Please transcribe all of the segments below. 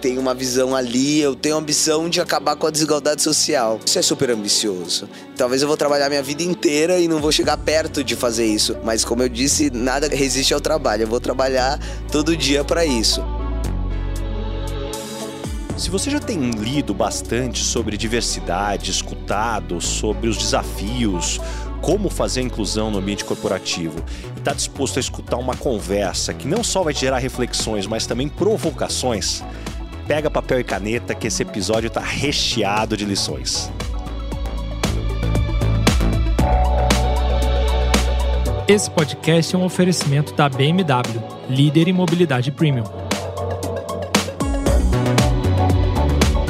tenho uma visão ali, eu tenho a ambição de acabar com a desigualdade social. Isso é super ambicioso. Talvez eu vou trabalhar minha vida inteira e não vou chegar perto de fazer isso, mas como eu disse, nada resiste ao trabalho. Eu vou trabalhar todo dia para isso. Se você já tem lido bastante sobre diversidade, escutado sobre os desafios, como fazer a inclusão no ambiente corporativo e está disposto a escutar uma conversa que não só vai gerar reflexões, mas também provocações, pega papel e caneta que esse episódio está recheado de lições. Esse podcast é um oferecimento da BMW, líder em mobilidade premium.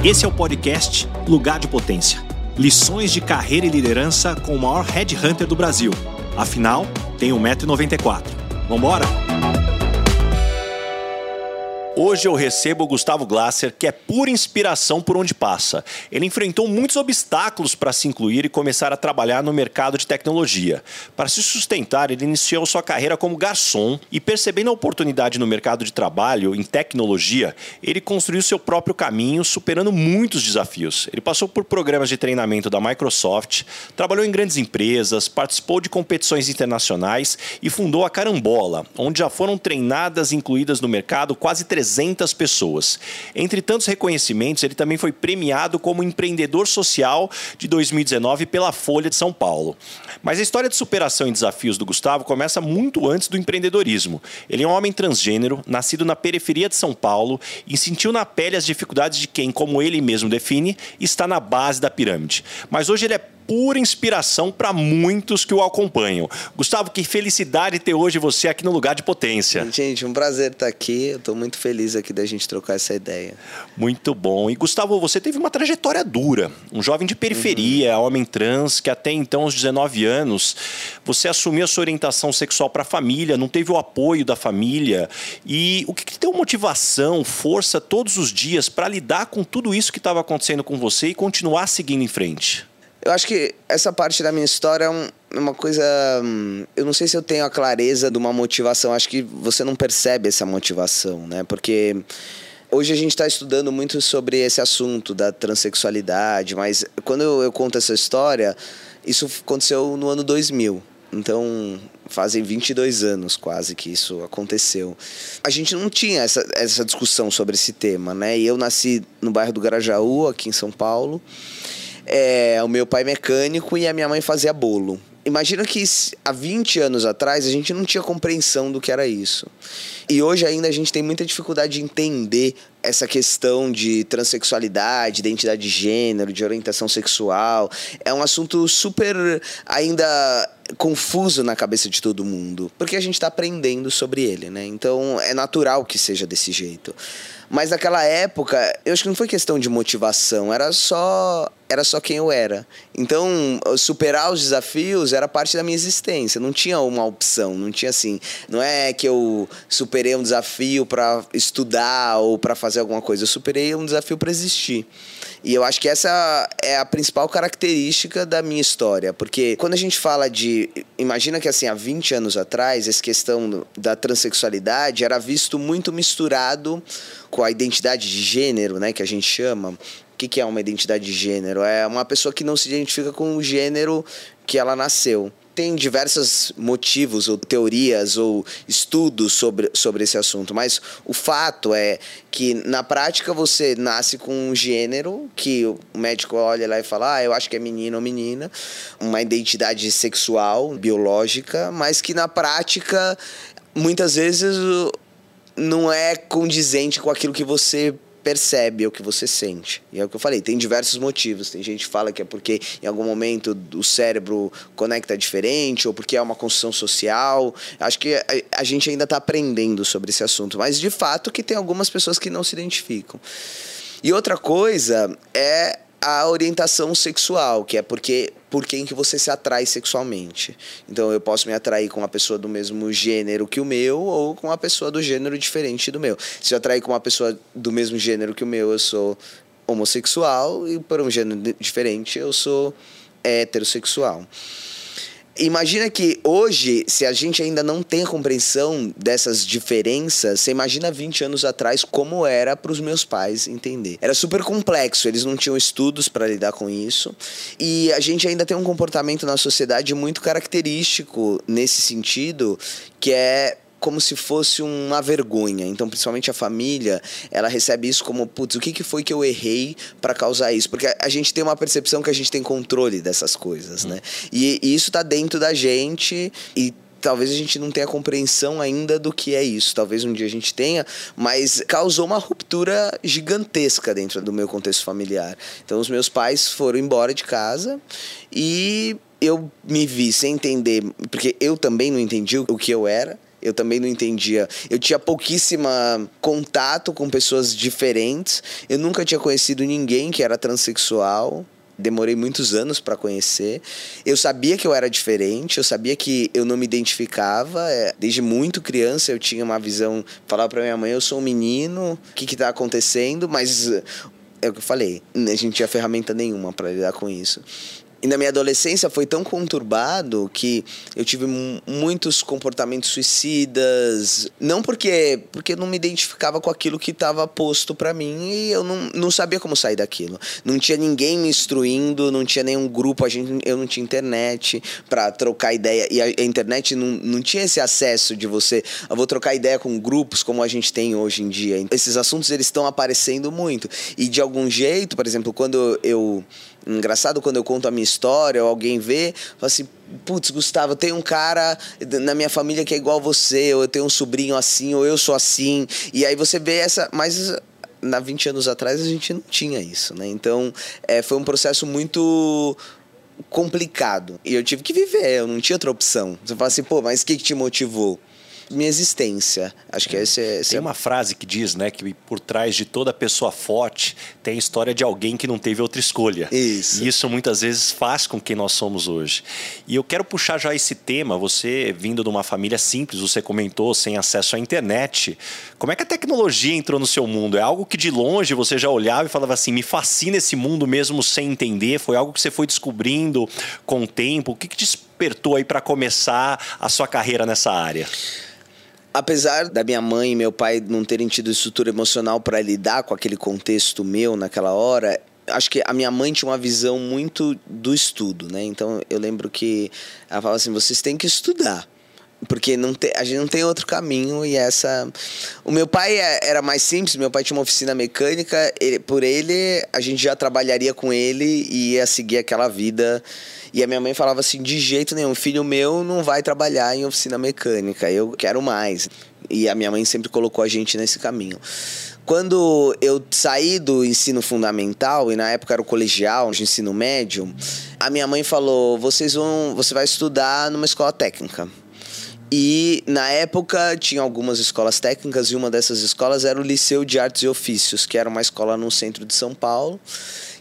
Esse é o podcast Lugar de Potência. Lições de carreira e liderança com o maior headhunter do Brasil. Afinal, tem 1,94m. Vambora? Hoje eu recebo o Gustavo Glasser, que é pura inspiração por onde passa. Ele enfrentou muitos obstáculos para se incluir e começar a trabalhar no mercado de tecnologia. Para se sustentar, ele iniciou sua carreira como garçom e, percebendo a oportunidade no mercado de trabalho em tecnologia, ele construiu seu próprio caminho, superando muitos desafios. Ele passou por programas de treinamento da Microsoft, trabalhou em grandes empresas, participou de competições internacionais e fundou a Carambola, onde já foram treinadas e incluídas no mercado quase 300 300 pessoas. Entre tantos reconhecimentos, ele também foi premiado como empreendedor social de 2019 pela Folha de São Paulo. Mas a história de superação e desafios do Gustavo começa muito antes do empreendedorismo. Ele é um homem transgênero, nascido na periferia de São Paulo e sentiu na pele as dificuldades de quem, como ele mesmo define, está na base da pirâmide. Mas hoje ele é pura inspiração para muitos que o acompanham. Gustavo, que felicidade ter hoje você aqui no lugar de potência. Gente, um prazer estar aqui. Eu estou muito feliz aqui da gente trocar essa ideia. Muito bom. E Gustavo, você teve uma trajetória dura. Um jovem de periferia, uhum. homem trans, que até então, aos 19 anos, você assumiu a sua orientação sexual para a família, não teve o apoio da família. E o que, que deu motivação, força todos os dias para lidar com tudo isso que estava acontecendo com você e continuar seguindo em frente? Eu acho que essa parte da minha história é um, uma coisa. Hum, eu não sei se eu tenho a clareza de uma motivação. Acho que você não percebe essa motivação, né? Porque hoje a gente está estudando muito sobre esse assunto da transexualidade, mas quando eu, eu conto essa história, isso aconteceu no ano 2000. Então, fazem 22 anos quase que isso aconteceu. A gente não tinha essa, essa discussão sobre esse tema, né? E eu nasci no bairro do Garajaú, aqui em São Paulo. É, o meu pai mecânico e a minha mãe fazia bolo. Imagina que há 20 anos atrás a gente não tinha compreensão do que era isso. E hoje ainda a gente tem muita dificuldade de entender essa questão de transexualidade, identidade de gênero, de orientação sexual. É um assunto super ainda confuso na cabeça de todo mundo, porque a gente está aprendendo sobre ele, né? Então é natural que seja desse jeito. Mas naquela época, eu acho que não foi questão de motivação, era só era só quem eu era. Então, superar os desafios era parte da minha existência, não tinha uma opção, não tinha assim, não é que eu superei um desafio para estudar ou para fazer alguma coisa, eu superei um desafio para existir. E eu acho que essa é a principal característica da minha história, porque quando a gente fala de. Imagina que assim, há 20 anos atrás, essa questão da transexualidade era visto muito misturado com a identidade de gênero, né, que a gente chama. Que, que é uma identidade de gênero? É uma pessoa que não se identifica com o gênero que ela nasceu tem diversos motivos ou teorias ou estudos sobre, sobre esse assunto, mas o fato é que na prática você nasce com um gênero que o médico olha lá e fala, ah, eu acho que é menino ou menina, uma identidade sexual, biológica, mas que na prática muitas vezes não é condizente com aquilo que você percebe, o que você sente. E é o que eu falei, tem diversos motivos. Tem gente que fala que é porque em algum momento o cérebro conecta diferente, ou porque é uma construção social. Acho que a gente ainda está aprendendo sobre esse assunto. Mas de fato que tem algumas pessoas que não se identificam. E outra coisa é a orientação sexual, que é porque por quem que você se atrai sexualmente. Então eu posso me atrair com uma pessoa do mesmo gênero que o meu ou com uma pessoa do gênero diferente do meu. Se eu atrair com uma pessoa do mesmo gênero que o meu, eu sou homossexual e por um gênero diferente eu sou heterossexual. Imagina que hoje, se a gente ainda não tem a compreensão dessas diferenças, você imagina 20 anos atrás como era para os meus pais entender. Era super complexo, eles não tinham estudos para lidar com isso. E a gente ainda tem um comportamento na sociedade muito característico nesse sentido, que é como se fosse uma vergonha. Então, principalmente a família, ela recebe isso como, putz, o que, que foi que eu errei para causar isso? Porque a gente tem uma percepção que a gente tem controle dessas coisas, né? E, e isso tá dentro da gente e talvez a gente não tenha compreensão ainda do que é isso. Talvez um dia a gente tenha, mas causou uma ruptura gigantesca dentro do meu contexto familiar. Então, os meus pais foram embora de casa e eu me vi sem entender, porque eu também não entendi o que eu era. Eu também não entendia. Eu tinha pouquíssima contato com pessoas diferentes. Eu nunca tinha conhecido ninguém que era transexual. Demorei muitos anos para conhecer. Eu sabia que eu era diferente, eu sabia que eu não me identificava. É, desde muito criança eu tinha uma visão, falava para minha mãe, eu sou um menino, o que que tá acontecendo? Mas é o que eu falei, a gente não tinha ferramenta nenhuma para lidar com isso. E na minha adolescência foi tão conturbado que eu tive muitos comportamentos suicidas. Não porque porque eu não me identificava com aquilo que estava posto para mim e eu não, não sabia como sair daquilo. Não tinha ninguém me instruindo, não tinha nenhum grupo, a gente, eu não tinha internet para trocar ideia. E a, a, internet não, não tinha esse acesso de você, eu vou trocar ideia com grupos como a gente tem hoje em dia. Esses assuntos eles estão aparecendo muito. E de algum jeito, por exemplo, quando eu engraçado quando eu conto a minha história ou alguém vê, fala assim, putz, Gustavo, tem um cara na minha família que é igual você, ou eu tenho um sobrinho assim, ou eu sou assim. E aí você vê essa. Mas na 20 anos atrás a gente não tinha isso, né? Então é, foi um processo muito complicado. E eu tive que viver, eu não tinha outra opção. Você fala assim, pô, mas o que, que te motivou? Minha existência. Acho que esse é. Esse tem uma frase que diz, né, que por trás de toda pessoa forte tem a história de alguém que não teve outra escolha. Isso. E isso muitas vezes faz com quem nós somos hoje. E eu quero puxar já esse tema. Você vindo de uma família simples, você comentou, sem acesso à internet. Como é que a tecnologia entrou no seu mundo? É algo que de longe você já olhava e falava assim: me fascina esse mundo mesmo sem entender? Foi algo que você foi descobrindo com o tempo? O que, que despertou aí para começar a sua carreira nessa área? Apesar da minha mãe e meu pai não terem tido estrutura emocional para lidar com aquele contexto meu naquela hora, acho que a minha mãe tinha uma visão muito do estudo, né? Então eu lembro que ela falava assim: vocês têm que estudar. Porque não te, a gente não tem outro caminho e essa. O meu pai é, era mais simples, meu pai tinha uma oficina mecânica, ele, por ele a gente já trabalharia com ele e ia seguir aquela vida e a minha mãe falava assim: de jeito nenhum, filho meu não vai trabalhar em oficina mecânica, eu quero mais. E a minha mãe sempre colocou a gente nesse caminho. Quando eu saí do ensino fundamental, e na época era o colegial, de ensino médio, a minha mãe falou: vocês vão, você vai estudar numa escola técnica. E na época tinha algumas escolas técnicas e uma dessas escolas era o Liceu de Artes e Ofícios, que era uma escola no centro de São Paulo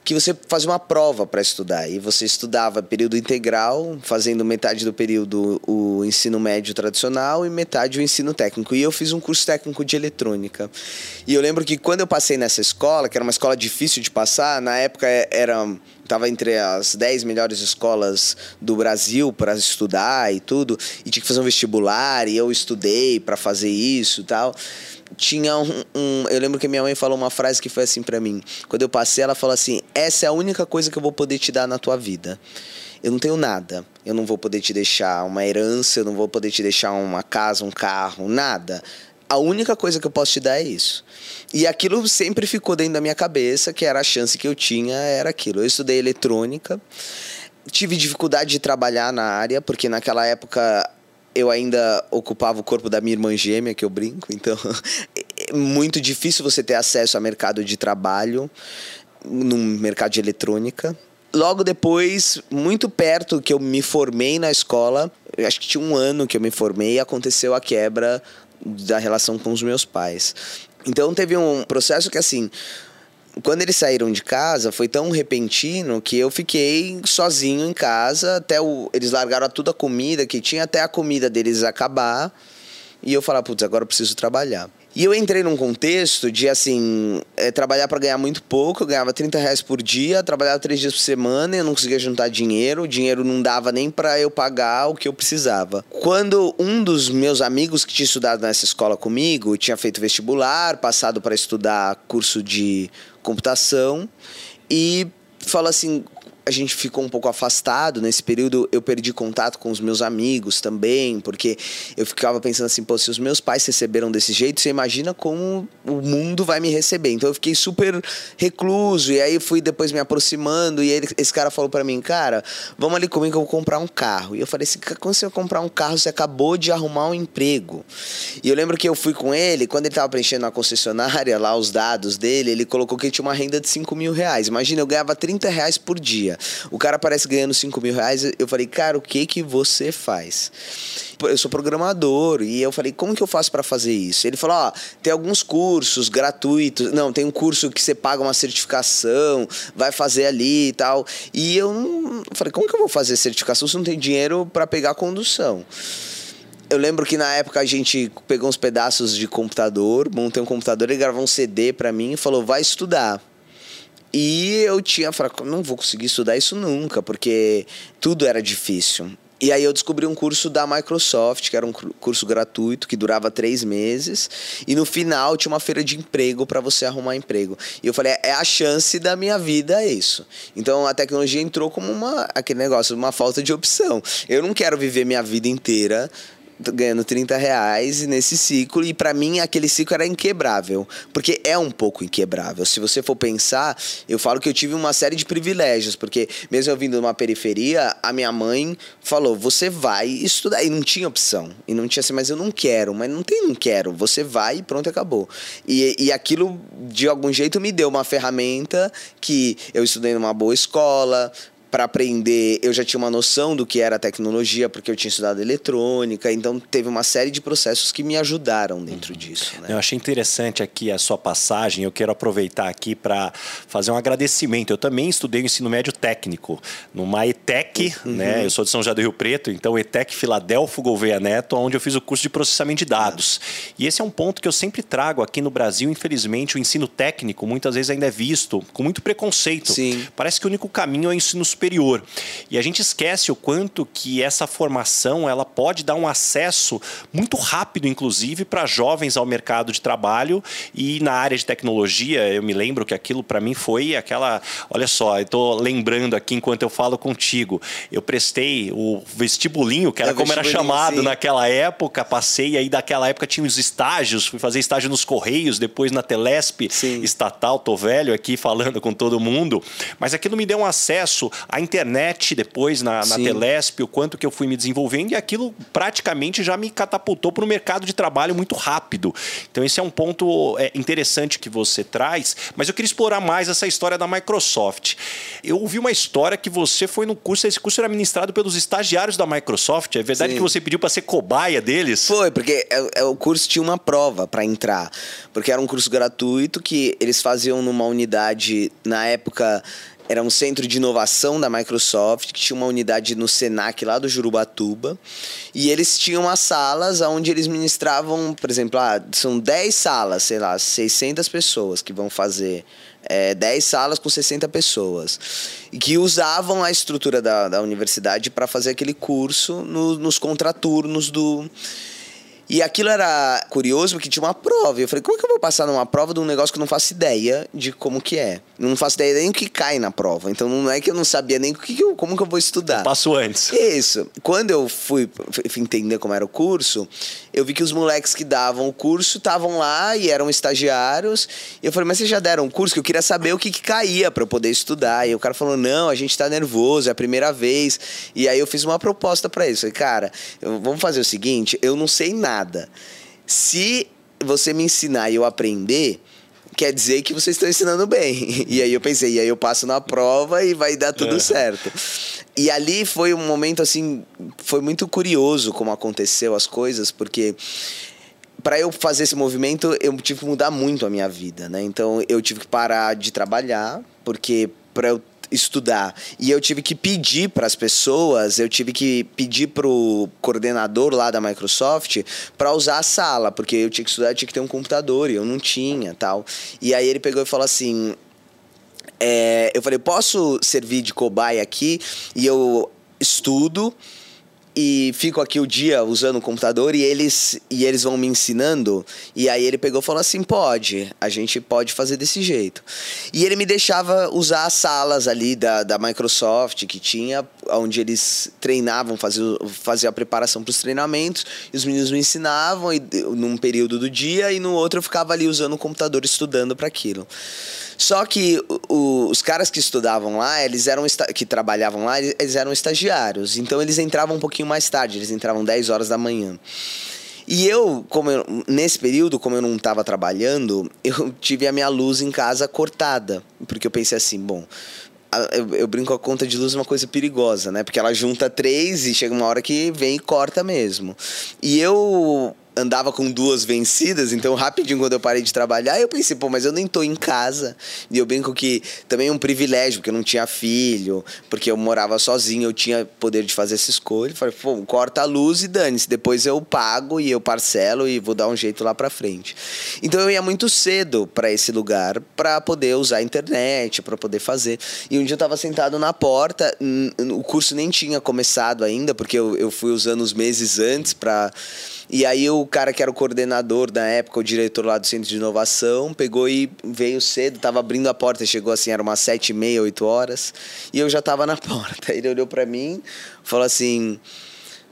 que você fazia uma prova para estudar. E você estudava período integral, fazendo metade do período o ensino médio tradicional e metade o ensino técnico. E eu fiz um curso técnico de eletrônica. E eu lembro que quando eu passei nessa escola, que era uma escola difícil de passar, na época era estava entre as 10 melhores escolas do Brasil para estudar e tudo, e tinha que fazer um vestibular, e eu estudei para fazer isso e tal tinha um, um, Eu lembro que minha mãe falou uma frase que foi assim para mim. Quando eu passei, ela falou assim: Essa é a única coisa que eu vou poder te dar na tua vida. Eu não tenho nada. Eu não vou poder te deixar uma herança, eu não vou poder te deixar uma casa, um carro, nada. A única coisa que eu posso te dar é isso. E aquilo sempre ficou dentro da minha cabeça, que era a chance que eu tinha, era aquilo. Eu estudei eletrônica, tive dificuldade de trabalhar na área, porque naquela época eu ainda ocupava o corpo da minha irmã gêmea, que eu brinco, então é muito difícil você ter acesso a mercado de trabalho no mercado de eletrônica. Logo depois, muito perto que eu me formei na escola, acho que tinha um ano que eu me formei, aconteceu a quebra da relação com os meus pais. Então teve um processo que assim, quando eles saíram de casa, foi tão repentino que eu fiquei sozinho em casa até o, eles largaram toda a comida que tinha até a comida deles acabar. E eu falava, putz, agora eu preciso trabalhar. E eu entrei num contexto de, assim, é, trabalhar para ganhar muito pouco. Eu ganhava 30 reais por dia, trabalhava três dias por semana, eu não conseguia juntar dinheiro. O dinheiro não dava nem para eu pagar o que eu precisava. Quando um dos meus amigos que tinha estudado nessa escola comigo, tinha feito vestibular, passado para estudar curso de computação, e falou assim: a gente ficou um pouco afastado. Nesse período eu perdi contato com os meus amigos também, porque eu ficava pensando assim, pô, se os meus pais receberam desse jeito, você imagina como o mundo vai me receber. Então eu fiquei super recluso e aí fui depois me aproximando e ele, esse cara falou para mim, cara, vamos ali comigo que eu vou comprar um carro. E eu falei assim, quando você vai comprar um carro, você acabou de arrumar um emprego. E eu lembro que eu fui com ele, quando ele tava preenchendo na concessionária lá os dados dele, ele colocou que ele tinha uma renda de 5 mil reais. Imagina, eu ganhava 30 reais por dia. O cara aparece ganhando 5 mil reais. Eu falei, cara, o que que você faz? Eu sou programador. E eu falei, como que eu faço para fazer isso? Ele falou, ó, tem alguns cursos gratuitos. Não, tem um curso que você paga uma certificação, vai fazer ali e tal. E eu falei, como que eu vou fazer certificação se não tem dinheiro para pegar condução? Eu lembro que na época a gente pegou uns pedaços de computador, montei um computador e gravou um CD para mim e falou: vai estudar. E eu tinha falado, não vou conseguir estudar isso nunca, porque tudo era difícil. E aí eu descobri um curso da Microsoft, que era um curso gratuito, que durava três meses. E no final tinha uma feira de emprego para você arrumar emprego. E eu falei, é a chance da minha vida, é isso. Então a tecnologia entrou como uma, aquele negócio, uma falta de opção. Eu não quero viver minha vida inteira ganhando 30 reais nesse ciclo e para mim aquele ciclo era inquebrável porque é um pouco inquebrável. Se você for pensar eu falo que eu tive uma série de privilégios porque mesmo eu vindo de uma periferia a minha mãe falou você vai estudar. E não tinha opção e não tinha assim mas eu não quero mas não tem não quero você vai e pronto acabou. E, e aquilo de algum jeito me deu uma ferramenta que eu estudei numa boa escola para aprender, eu já tinha uma noção do que era tecnologia, porque eu tinha estudado eletrônica, então teve uma série de processos que me ajudaram dentro uhum. disso. Né? Eu achei interessante aqui a sua passagem, eu quero aproveitar aqui para fazer um agradecimento. Eu também estudei o ensino médio técnico, numa ETEC, uhum. né? eu sou de São José do Rio Preto, então ETEC Filadelfo Gouveia Neto, onde eu fiz o curso de processamento de dados. Uhum. E esse é um ponto que eu sempre trago aqui no Brasil, infelizmente, o ensino técnico muitas vezes ainda é visto com muito preconceito. Sim. Parece que o único caminho é o ensino superior. E a gente esquece o quanto que essa formação ela pode dar um acesso muito rápido, inclusive, para jovens ao mercado de trabalho e na área de tecnologia. Eu me lembro que aquilo para mim foi aquela. Olha só, eu estou lembrando aqui enquanto eu falo contigo. Eu prestei o vestibulinho, que era é, como era chamado sim. naquela época, passei aí daquela época tinha os estágios, fui fazer estágio nos Correios, depois na Telesp sim. estatal, tô velho aqui falando com todo mundo, mas aquilo me deu um acesso a internet depois na, na Telesp, o quanto que eu fui me desenvolvendo e aquilo praticamente já me catapultou para o mercado de trabalho muito rápido. Então esse é um ponto é, interessante que você traz, mas eu queria explorar mais essa história da Microsoft. Eu ouvi uma história que você foi no curso, esse curso era ministrado pelos estagiários da Microsoft. É verdade Sim. que você pediu para ser cobaia deles? Foi, porque é, é, o curso tinha uma prova para entrar, porque era um curso gratuito que eles faziam numa unidade na época era um centro de inovação da Microsoft, que tinha uma unidade no Senac lá do Jurubatuba. E eles tinham as salas onde eles ministravam, por exemplo, ah, são 10 salas, sei lá, 600 pessoas que vão fazer. É, 10 salas com 60 pessoas. E que usavam a estrutura da, da universidade para fazer aquele curso no, nos contraturnos do e aquilo era curioso porque tinha uma prova. Eu falei, como é que eu vou passar numa prova de um negócio que eu não faço ideia de como que é? não faço ideia nem o que cai na prova. Então não é que eu não sabia nem o que eu, como que eu vou estudar. passo antes. Isso. Quando eu fui, fui entender como era o curso, eu vi que os moleques que davam o curso estavam lá e eram estagiários. E eu falei, mas vocês já deram o curso? Que eu queria saber o que, que caía para eu poder estudar. E o cara falou, não, a gente tá nervoso, é a primeira vez. E aí eu fiz uma proposta para eles. Falei, cara, vamos fazer o seguinte, eu não sei nada. Se você me ensinar e eu aprender, quer dizer que vocês estão ensinando bem. E aí eu pensei, e aí eu passo na prova e vai dar tudo certo. E ali foi um momento assim, foi muito curioso como aconteceu as coisas, porque para eu fazer esse movimento, eu tive que mudar muito a minha vida, né? Então eu tive que parar de trabalhar, porque para eu estudar. E eu tive que pedir para as pessoas, eu tive que pedir pro coordenador lá da Microsoft para usar a sala, porque eu tinha que estudar, eu tinha que ter um computador e eu não tinha, tal. E aí ele pegou e falou assim: é, eu falei, posso servir de cobaia aqui e eu estudo e fico aqui o dia usando o computador e eles, e eles vão me ensinando. E aí ele pegou e falou assim: pode, a gente pode fazer desse jeito. E ele me deixava usar as salas ali da, da Microsoft que tinha, onde eles treinavam, faziam, faziam a preparação para os treinamentos, e os meninos me ensinavam e, num período do dia, e no outro eu ficava ali usando o computador estudando para aquilo. Só que o, os caras que estudavam lá, eles eram que trabalhavam lá, eles eram estagiários. Então eles entravam um pouquinho mais tarde, eles entravam 10 horas da manhã. E eu, como eu, nesse período, como eu não estava trabalhando, eu tive a minha luz em casa cortada. Porque eu pensei assim, bom, eu, eu, brinco a conta de luz é uma coisa perigosa, né? Porque ela junta três e chega uma hora que vem e corta mesmo. E eu andava com duas vencidas, então rapidinho quando eu parei de trabalhar, eu pensei, pô, mas eu nem tô em casa. E eu brinco que também é um privilégio, porque eu não tinha filho, porque eu morava sozinho, eu tinha poder de fazer essa escolha. Falei, pô, corta a luz e dane-se, depois eu pago e eu parcelo e vou dar um jeito lá pra frente. Então eu ia muito cedo para esse lugar para poder usar a internet, para poder fazer. E um dia eu tava sentado na porta, o curso nem tinha começado ainda, porque eu, eu fui usando os meses antes para e aí o cara que era o coordenador da época, o diretor lá do centro de inovação, pegou e veio cedo, tava abrindo a porta, chegou assim, era umas sete e meia, oito horas, e eu já tava na porta. Ele olhou para mim, falou assim: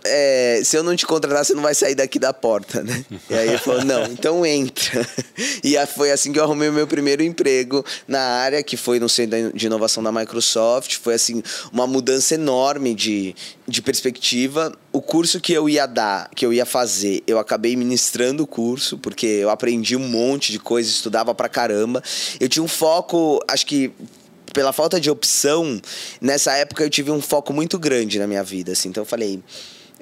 é, se eu não te contratar, você não vai sair daqui da porta, né? E aí ele falou, não, então entra. E foi assim que eu arrumei o meu primeiro emprego na área, que foi no centro de inovação da Microsoft. Foi assim, uma mudança enorme de, de perspectiva. O curso que eu ia dar, que eu ia fazer, eu acabei ministrando o curso, porque eu aprendi um monte de coisa, estudava pra caramba. Eu tinha um foco, acho que pela falta de opção, nessa época eu tive um foco muito grande na minha vida, assim. Então eu falei,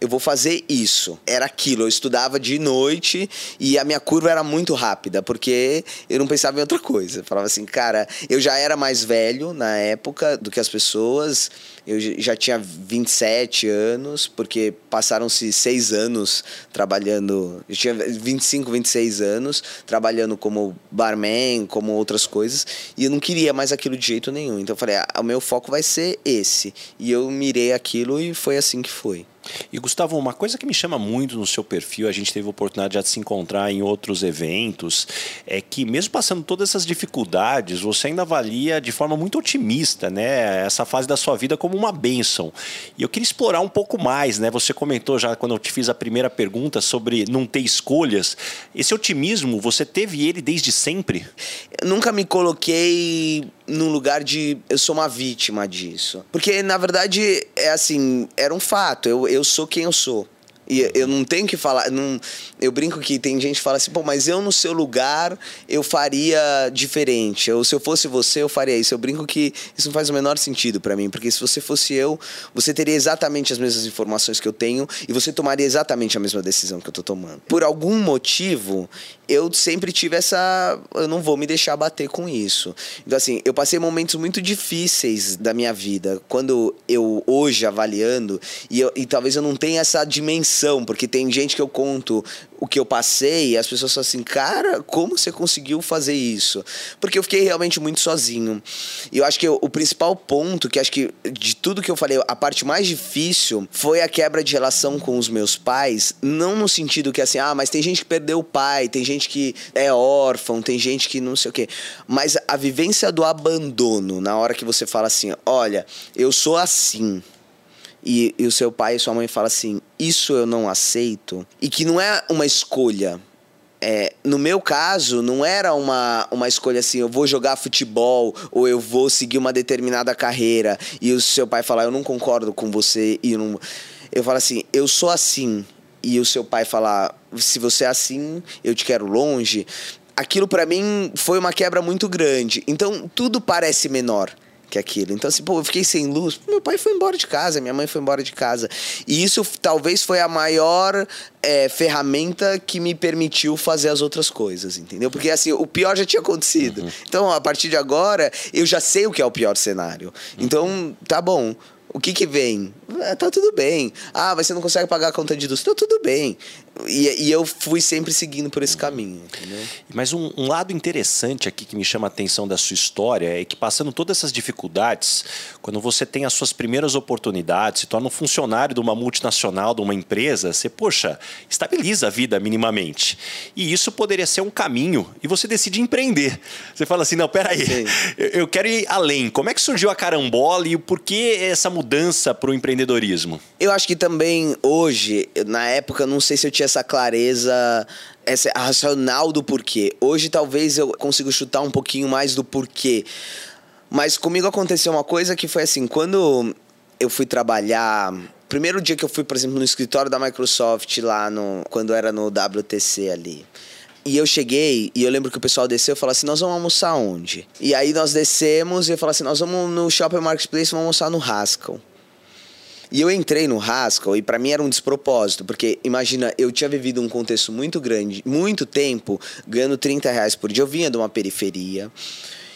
eu vou fazer isso. Era aquilo. Eu estudava de noite e a minha curva era muito rápida, porque eu não pensava em outra coisa. Eu falava assim, cara, eu já era mais velho na época do que as pessoas. Eu já tinha 27 anos, porque passaram-se seis anos trabalhando. Eu tinha 25, 26 anos, trabalhando como barman, como outras coisas. E eu não queria mais aquilo de jeito nenhum. Então eu falei, ah, o meu foco vai ser esse. E eu mirei aquilo e foi assim que foi. E Gustavo, uma coisa que me chama muito no seu perfil, a gente teve a oportunidade de se encontrar em outros eventos, é que mesmo passando todas essas dificuldades, você ainda avalia de forma muito otimista, né, essa fase da sua vida como uma bênção. E eu queria explorar um pouco mais, né? Você comentou já quando eu te fiz a primeira pergunta sobre não ter escolhas. Esse otimismo, você teve ele desde sempre? Eu nunca me coloquei num lugar de eu sou uma vítima disso. Porque, na verdade, é assim, era um fato. Eu, eu sou quem eu sou. E eu não tenho que falar. Não, eu brinco que tem gente que fala assim, pô, mas eu no seu lugar eu faria diferente. Ou se eu fosse você, eu faria isso. Eu brinco que isso não faz o menor sentido para mim, porque se você fosse eu, você teria exatamente as mesmas informações que eu tenho e você tomaria exatamente a mesma decisão que eu tô tomando. Por algum motivo, eu sempre tive essa. Eu não vou me deixar bater com isso. Então, assim, eu passei momentos muito difíceis da minha vida. Quando eu, hoje, avaliando, e, eu, e talvez eu não tenha essa dimensão, porque tem gente que eu conto o que eu passei, e as pessoas falam assim, cara, como você conseguiu fazer isso? Porque eu fiquei realmente muito sozinho. E eu acho que o principal ponto, que acho que de tudo que eu falei, a parte mais difícil foi a quebra de relação com os meus pais, não no sentido que assim, ah, mas tem gente que perdeu o pai, tem gente que é órfão, tem gente que não sei o quê. Mas a vivência do abandono, na hora que você fala assim, olha, eu sou assim e, e o seu pai e sua mãe falam assim: Isso eu não aceito, e que não é uma escolha. É, no meu caso, não era uma, uma escolha assim, eu vou jogar futebol ou eu vou seguir uma determinada carreira e o seu pai falar, eu não concordo com você e eu não. Eu falo assim, eu sou assim. E o seu pai falar, se você é assim, eu te quero longe. Aquilo para mim foi uma quebra muito grande. Então tudo parece menor. Que aquilo. Então, assim, pô, eu fiquei sem luz. Meu pai foi embora de casa, minha mãe foi embora de casa. E isso talvez foi a maior é, ferramenta que me permitiu fazer as outras coisas, entendeu? Porque, assim, o pior já tinha acontecido. Uhum. Então, a partir de agora, eu já sei o que é o pior cenário. Uhum. Então, tá bom. O que que vem? É, tá tudo bem. Ah, mas você não consegue pagar a conta de luz. Tá tudo bem. E, e, eu fui sempre seguindo por esse caminho. Entendeu? Mas um, um, lado interessante aqui que me chama a atenção da sua história é que, passando todas essas dificuldades, quando você tem as suas primeiras oportunidades, se torna um funcionário de uma multinacional, de uma empresa, você, poxa, estabiliza a vida minimamente. E isso poderia ser um caminho e você decide empreender. Você fala assim: não, peraí, eu, eu quero ir além. Como é que surgiu a carambola e por que essa mudança para o empreendedorismo? Eu acho que também hoje, na época, não sei se eu tinha essa clareza essa racional do porquê. Hoje talvez eu consiga chutar um pouquinho mais do porquê. Mas comigo aconteceu uma coisa que foi assim, quando eu fui trabalhar, primeiro dia que eu fui, por exemplo, no escritório da Microsoft lá no quando era no WTC ali. E eu cheguei e eu lembro que o pessoal desceu e falou assim: Nós vamos almoçar onde? E aí nós descemos e eu falei assim: Nós vamos no Shopping Marketplace, vamos almoçar no Haskell. E eu entrei no Haskell e para mim era um despropósito, porque imagina, eu tinha vivido um contexto muito grande, muito tempo, ganhando 30 reais por dia. Eu vinha de uma periferia.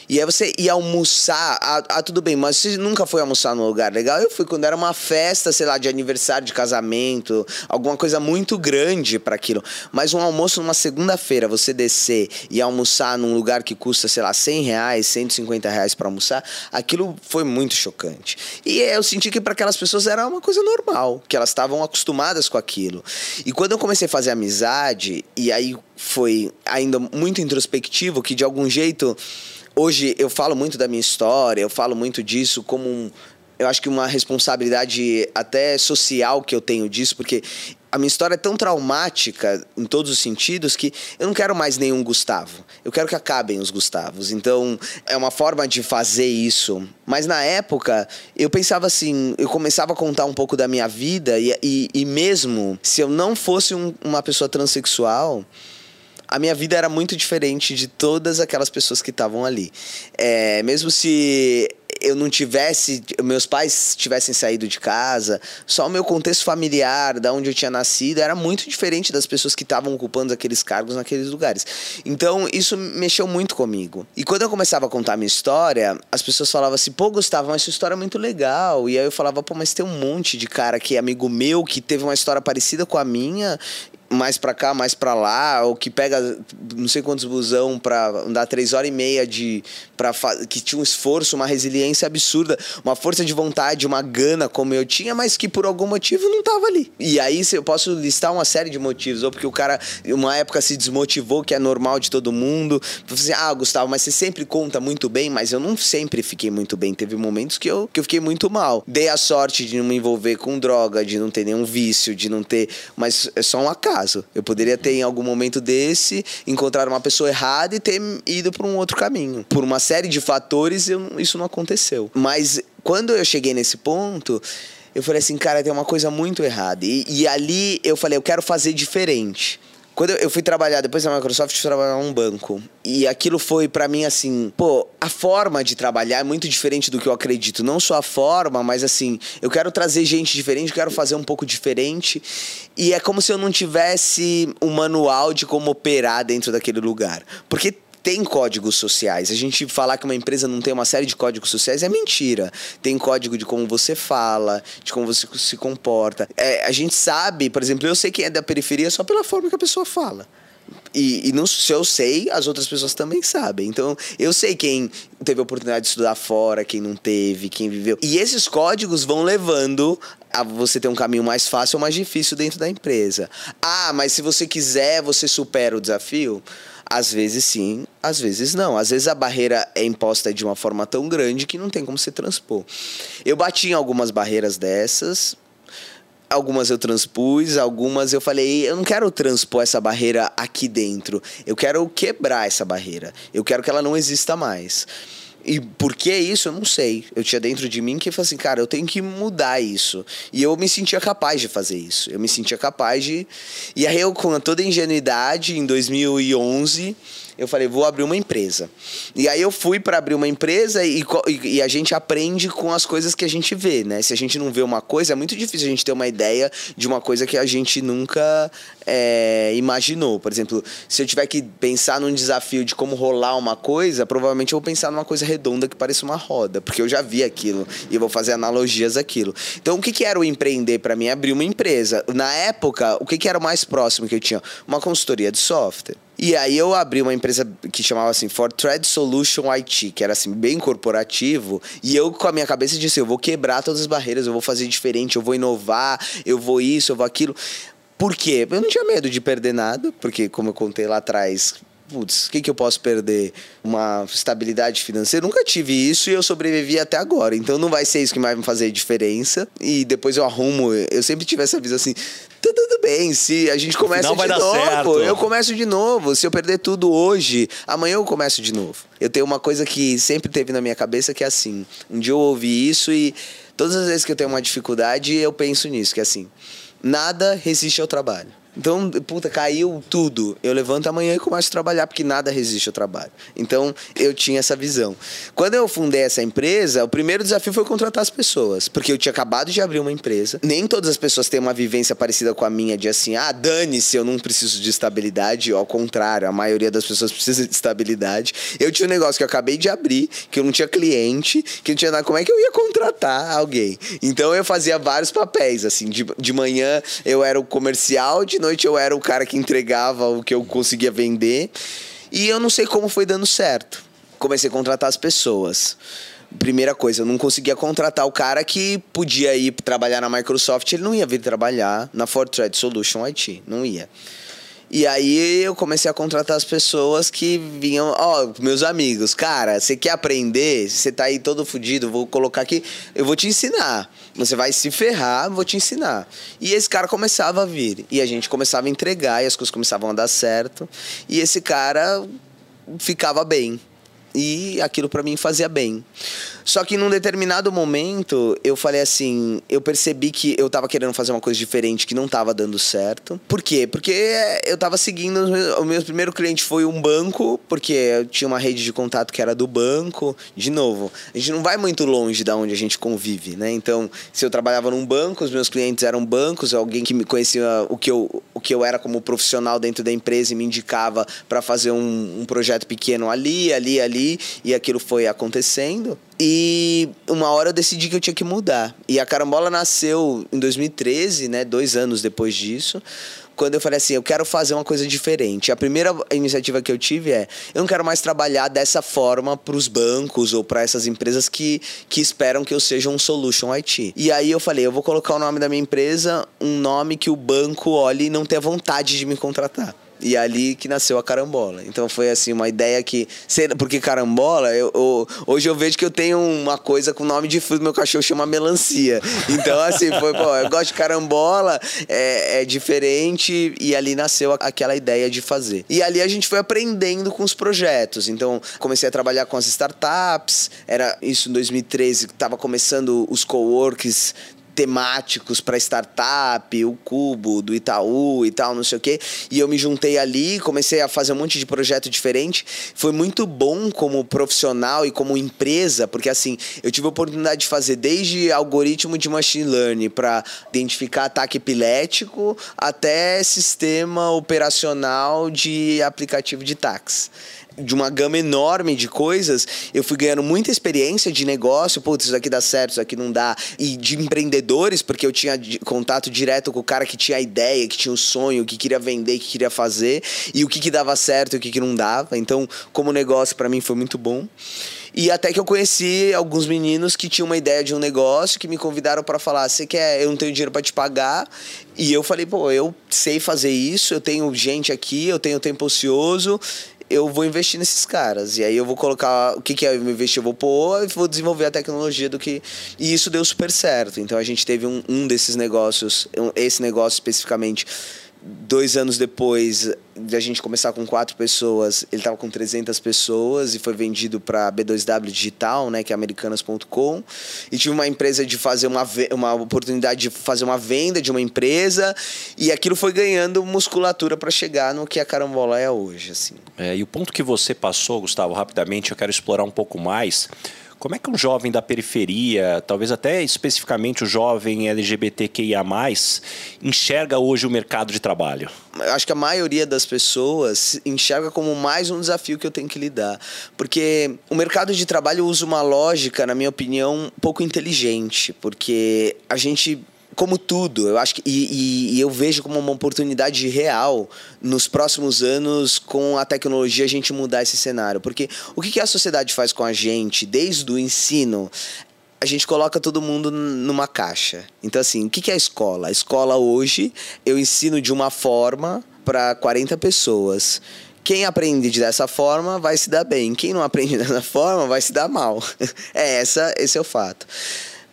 E aí você ia almoçar, ah, ah, tudo bem, mas você nunca foi almoçar num lugar legal? Eu fui quando era uma festa, sei lá, de aniversário, de casamento, alguma coisa muito grande para aquilo. Mas um almoço numa segunda-feira, você descer e almoçar num lugar que custa, sei lá, 100 reais, 150 reais para almoçar, aquilo foi muito chocante. E eu senti que para aquelas pessoas era uma coisa normal, que elas estavam acostumadas com aquilo. E quando eu comecei a fazer amizade, e aí foi ainda muito introspectivo, que de algum jeito hoje eu falo muito da minha história, eu falo muito disso como um, eu acho que uma responsabilidade até social que eu tenho disso, porque a minha história é tão traumática em todos os sentidos que eu não quero mais nenhum Gustavo. Eu quero que acabem os Gustavos. Então, é uma forma de fazer isso. Mas na época, eu pensava assim, eu começava a contar um pouco da minha vida e, e, e mesmo se eu não fosse um, uma pessoa transexual, a minha vida era muito diferente de todas aquelas pessoas que estavam ali. É, mesmo se eu não tivesse, meus pais tivessem saído de casa, só o meu contexto familiar, da onde eu tinha nascido, era muito diferente das pessoas que estavam ocupando aqueles cargos naqueles lugares. Então, isso mexeu muito comigo. E quando eu começava a contar minha história, as pessoas falavam assim: pô, Gustavo, mas sua história é muito legal. E aí eu falava: pô, mas tem um monte de cara que é amigo meu que teve uma história parecida com a minha mais para cá, mais para lá, ou que pega não sei quantos busão para andar três horas e meia de para que tinha um esforço, uma resiliência absurda, uma força de vontade, uma gana como eu tinha, mas que por algum motivo não tava ali. E aí eu posso listar uma série de motivos, ou porque o cara uma época se desmotivou, que é normal de todo mundo, assim, ah, Gustavo, mas você sempre conta muito bem, mas eu não sempre fiquei muito bem, teve momentos que eu que eu fiquei muito mal. Dei a sorte de não me envolver com droga, de não ter nenhum vício, de não ter, mas é só um acaso caso. Eu poderia ter, em algum momento desse, encontrado uma pessoa errada e ter ido para um outro caminho. Por uma série de fatores, eu, isso não aconteceu. Mas quando eu cheguei nesse ponto, eu falei assim, cara, tem uma coisa muito errada. E, e ali eu falei, eu quero fazer diferente. Quando eu fui trabalhar depois da Microsoft, eu fui trabalhar num banco. E aquilo foi para mim assim, pô, a forma de trabalhar é muito diferente do que eu acredito. Não só a forma, mas assim, eu quero trazer gente diferente, eu quero fazer um pouco diferente. E é como se eu não tivesse um manual de como operar dentro daquele lugar. Porque tem códigos sociais. A gente falar que uma empresa não tem uma série de códigos sociais é mentira. Tem código de como você fala, de como você se comporta. É, a gente sabe, por exemplo, eu sei quem é da periferia só pela forma que a pessoa fala. E, e não, se eu sei, as outras pessoas também sabem. Então, eu sei quem teve a oportunidade de estudar fora, quem não teve, quem viveu. E esses códigos vão levando a você ter um caminho mais fácil ou mais difícil dentro da empresa. Ah, mas se você quiser, você supera o desafio? Às vezes sim, às vezes não. Às vezes a barreira é imposta de uma forma tão grande que não tem como se transpor. Eu bati em algumas barreiras dessas, algumas eu transpus, algumas eu falei, eu não quero transpor essa barreira aqui dentro. Eu quero quebrar essa barreira. Eu quero que ela não exista mais. E por que isso, eu não sei. Eu tinha dentro de mim que falei assim, cara, eu tenho que mudar isso. E eu me sentia capaz de fazer isso. Eu me sentia capaz de. E aí eu, com toda a ingenuidade, em 2011, eu falei, vou abrir uma empresa. E aí eu fui para abrir uma empresa e, e, a gente aprende com as coisas que a gente vê, né? Se a gente não vê uma coisa, é muito difícil a gente ter uma ideia de uma coisa que a gente nunca é, imaginou. Por exemplo, se eu tiver que pensar num desafio de como rolar uma coisa, provavelmente eu vou pensar numa coisa redonda que pareça uma roda, porque eu já vi aquilo e vou fazer analogias àquilo. Então, o que, que era o empreender para mim? Abrir uma empresa. Na época, o que, que era o mais próximo que eu tinha? Uma consultoria de software. E aí eu abri uma empresa que chamava assim For Solution IT, que era assim bem corporativo, e eu com a minha cabeça disse, eu vou quebrar todas as barreiras, eu vou fazer diferente, eu vou inovar, eu vou isso, eu vou aquilo. Por quê? Eu não tinha medo de perder nada, porque como eu contei lá atrás, putz, o que, que eu posso perder? Uma estabilidade financeira? Nunca tive isso e eu sobrevivi até agora. Então não vai ser isso que vai me fazer diferença. E depois eu arrumo. Eu sempre tive essa visão assim. Tá tudo bem, se a gente começa de novo, certo. eu começo de novo. Se eu perder tudo hoje, amanhã eu começo de novo. Eu tenho uma coisa que sempre teve na minha cabeça que é assim. Um dia eu ouvi isso e todas as vezes que eu tenho uma dificuldade, eu penso nisso, que é assim. Nada resiste ao trabalho. Então, puta, caiu tudo. Eu levanto amanhã e começo a trabalhar, porque nada resiste ao trabalho. Então, eu tinha essa visão. Quando eu fundei essa empresa, o primeiro desafio foi contratar as pessoas. Porque eu tinha acabado de abrir uma empresa. Nem todas as pessoas têm uma vivência parecida com a minha, de assim, ah, dane-se, eu não preciso de estabilidade. Ao contrário, a maioria das pessoas precisa de estabilidade. Eu tinha um negócio que eu acabei de abrir, que eu não tinha cliente, que não tinha nada. Como é que eu ia contratar alguém? Então, eu fazia vários papéis, assim. De, de manhã eu era o comercial, de noite eu era o cara que entregava o que eu conseguia vender. E eu não sei como foi dando certo. Comecei a contratar as pessoas. Primeira coisa, eu não conseguia contratar o cara que podia ir trabalhar na Microsoft, ele não ia vir trabalhar na Fortran Solution IT, não ia. E aí eu comecei a contratar as pessoas que vinham, ó, oh, meus amigos, cara, você quer aprender? Você tá aí todo fudido, vou colocar aqui, eu vou te ensinar. Você vai se ferrar, vou te ensinar. E esse cara começava a vir. E a gente começava a entregar, e as coisas começavam a dar certo. E esse cara ficava bem. E aquilo para mim fazia bem. Só que num determinado momento, eu falei assim, eu percebi que eu tava querendo fazer uma coisa diferente que não tava dando certo. Por quê? Porque eu tava seguindo, o meu primeiro cliente foi um banco, porque eu tinha uma rede de contato que era do banco. De novo, a gente não vai muito longe da onde a gente convive, né? Então, se eu trabalhava num banco, os meus clientes eram bancos, alguém que me conhecia o que eu, o que eu era como profissional dentro da empresa e me indicava para fazer um, um projeto pequeno ali, ali, ali, e aquilo foi acontecendo. E uma hora eu decidi que eu tinha que mudar. E a Carambola nasceu em 2013, né? Dois anos depois disso. Quando eu falei assim, eu quero fazer uma coisa diferente. A primeira iniciativa que eu tive é, eu não quero mais trabalhar dessa forma para os bancos ou para essas empresas que, que esperam que eu seja um solution IT. E aí eu falei, eu vou colocar o nome da minha empresa, um nome que o banco olhe e não tenha vontade de me contratar. E ali que nasceu a carambola. Então foi assim, uma ideia que. Porque carambola, eu, eu, hoje eu vejo que eu tenho uma coisa com o nome de fruto, meu cachorro chama melancia. Então, assim, foi, pô, eu gosto de carambola, é, é diferente, e ali nasceu aquela ideia de fazer. E ali a gente foi aprendendo com os projetos. Então, comecei a trabalhar com as startups, era isso em 2013, estava começando os co-works temáticos para startup, o Cubo do Itaú e tal, não sei o quê. E eu me juntei ali, comecei a fazer um monte de projeto diferente. Foi muito bom como profissional e como empresa, porque assim, eu tive a oportunidade de fazer desde algoritmo de machine learning para identificar ataque epilético até sistema operacional de aplicativo de táxi de uma gama enorme de coisas, eu fui ganhando muita experiência de negócio, putz, isso aqui dá certo, isso aqui não dá, e de empreendedores, porque eu tinha contato direto com o cara que tinha a ideia, que tinha o sonho, que queria vender, que queria fazer, e o que, que dava certo e o que, que não dava. Então, como negócio, para mim foi muito bom. E até que eu conheci alguns meninos que tinham uma ideia de um negócio, que me convidaram para falar: você quer, eu não tenho dinheiro para te pagar. E eu falei: pô, eu sei fazer isso, eu tenho gente aqui, eu tenho tempo ocioso, eu vou investir nesses caras. E aí eu vou colocar o que, que é eu investir, eu vou pôr e vou desenvolver a tecnologia do que. E isso deu super certo. Então a gente teve um, um desses negócios, esse negócio especificamente Dois anos depois de a gente começar com quatro pessoas, ele estava com 300 pessoas e foi vendido para B2W Digital, né, que é americanas.com. E tive uma empresa de fazer uma, uma oportunidade de fazer uma venda de uma empresa e aquilo foi ganhando musculatura para chegar no que a Carambola é hoje, assim. É, e o ponto que você passou, Gustavo, rapidamente, eu quero explorar um pouco mais como é que um jovem da periferia, talvez até especificamente o jovem LGBTQIA, enxerga hoje o mercado de trabalho? Acho que a maioria das pessoas enxerga como mais um desafio que eu tenho que lidar. Porque o mercado de trabalho usa uma lógica, na minha opinião, pouco inteligente. Porque a gente como tudo, eu acho que e, e, eu vejo como uma oportunidade real nos próximos anos com a tecnologia a gente mudar esse cenário, porque o que, que a sociedade faz com a gente desde o ensino a gente coloca todo mundo numa caixa. Então, assim, o que é a escola? A escola hoje eu ensino de uma forma para 40 pessoas. Quem aprende dessa forma vai se dar bem. Quem não aprende dessa forma vai se dar mal. É essa, esse é o fato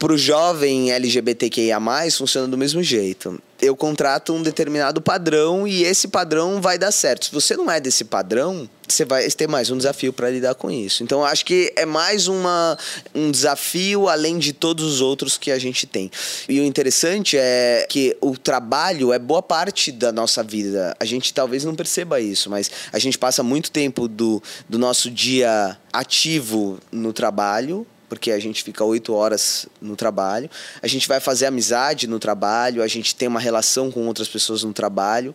para o jovem LGBTQIA, funciona do mesmo jeito. Eu contrato um determinado padrão e esse padrão vai dar certo. Se você não é desse padrão, você vai ter mais um desafio para lidar com isso. Então, acho que é mais uma, um desafio além de todos os outros que a gente tem. E o interessante é que o trabalho é boa parte da nossa vida. A gente talvez não perceba isso, mas a gente passa muito tempo do, do nosso dia ativo no trabalho porque a gente fica oito horas no trabalho. A gente vai fazer amizade no trabalho, a gente tem uma relação com outras pessoas no trabalho.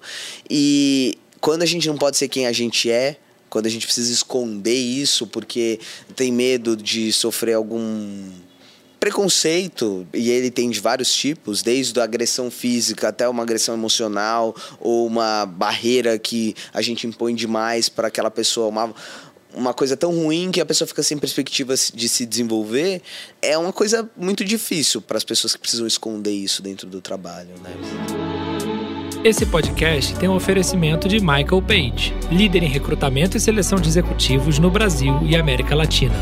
E quando a gente não pode ser quem a gente é, quando a gente precisa esconder isso porque tem medo de sofrer algum preconceito, e ele tem de vários tipos, desde a agressão física até uma agressão emocional ou uma barreira que a gente impõe demais para aquela pessoa, uma, uma coisa tão ruim que a pessoa fica sem perspectiva de se desenvolver, é uma coisa muito difícil para as pessoas que precisam esconder isso dentro do trabalho, né? Esse podcast tem um oferecimento de Michael Page, líder em recrutamento e seleção de executivos no Brasil e América Latina.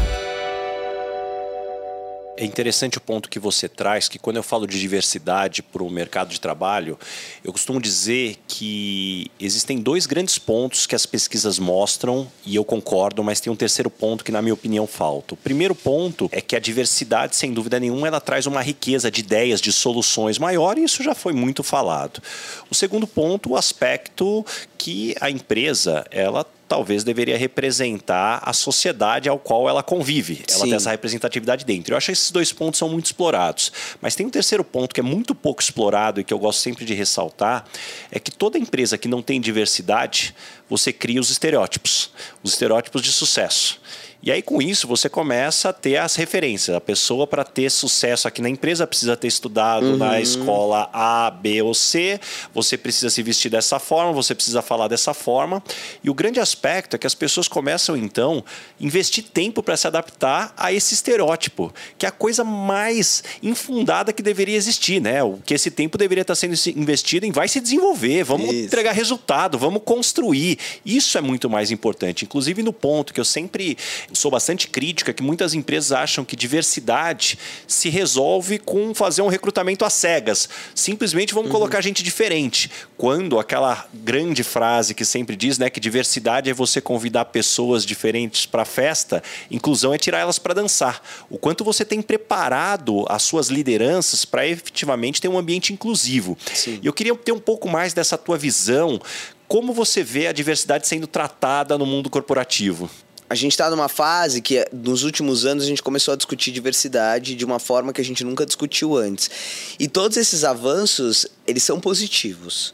É interessante o ponto que você traz, que quando eu falo de diversidade para o mercado de trabalho, eu costumo dizer que existem dois grandes pontos que as pesquisas mostram, e eu concordo, mas tem um terceiro ponto que, na minha opinião, falta. O primeiro ponto é que a diversidade, sem dúvida nenhuma, ela traz uma riqueza de ideias, de soluções maior, e isso já foi muito falado. O segundo ponto, o aspecto que a empresa ela talvez deveria representar a sociedade ao qual ela convive. Ela Sim. tem essa representatividade dentro. Eu acho que esses dois pontos são muito explorados. Mas tem um terceiro ponto que é muito pouco explorado e que eu gosto sempre de ressaltar, é que toda empresa que não tem diversidade, você cria os estereótipos, os estereótipos de sucesso. E aí, com isso, você começa a ter as referências. A pessoa, para ter sucesso aqui na empresa, precisa ter estudado uhum. na escola A, B ou C. Você precisa se vestir dessa forma, você precisa falar dessa forma. E o grande aspecto é que as pessoas começam, então, a investir tempo para se adaptar a esse estereótipo, que é a coisa mais infundada que deveria existir, né? O que esse tempo deveria estar sendo investido em vai se desenvolver, vamos isso. entregar resultado, vamos construir. Isso é muito mais importante. Inclusive, no ponto que eu sempre sou bastante crítica que muitas empresas acham que diversidade se resolve com fazer um recrutamento às cegas. Simplesmente vamos uhum. colocar gente diferente. Quando aquela grande frase que sempre diz, né, que diversidade é você convidar pessoas diferentes para a festa, inclusão é tirar elas para dançar. O quanto você tem preparado as suas lideranças para efetivamente ter um ambiente inclusivo. Sim. E eu queria ter um pouco mais dessa tua visão como você vê a diversidade sendo tratada no mundo corporativo? A gente está numa fase que, nos últimos anos, a gente começou a discutir diversidade de uma forma que a gente nunca discutiu antes. E todos esses avanços, eles são positivos.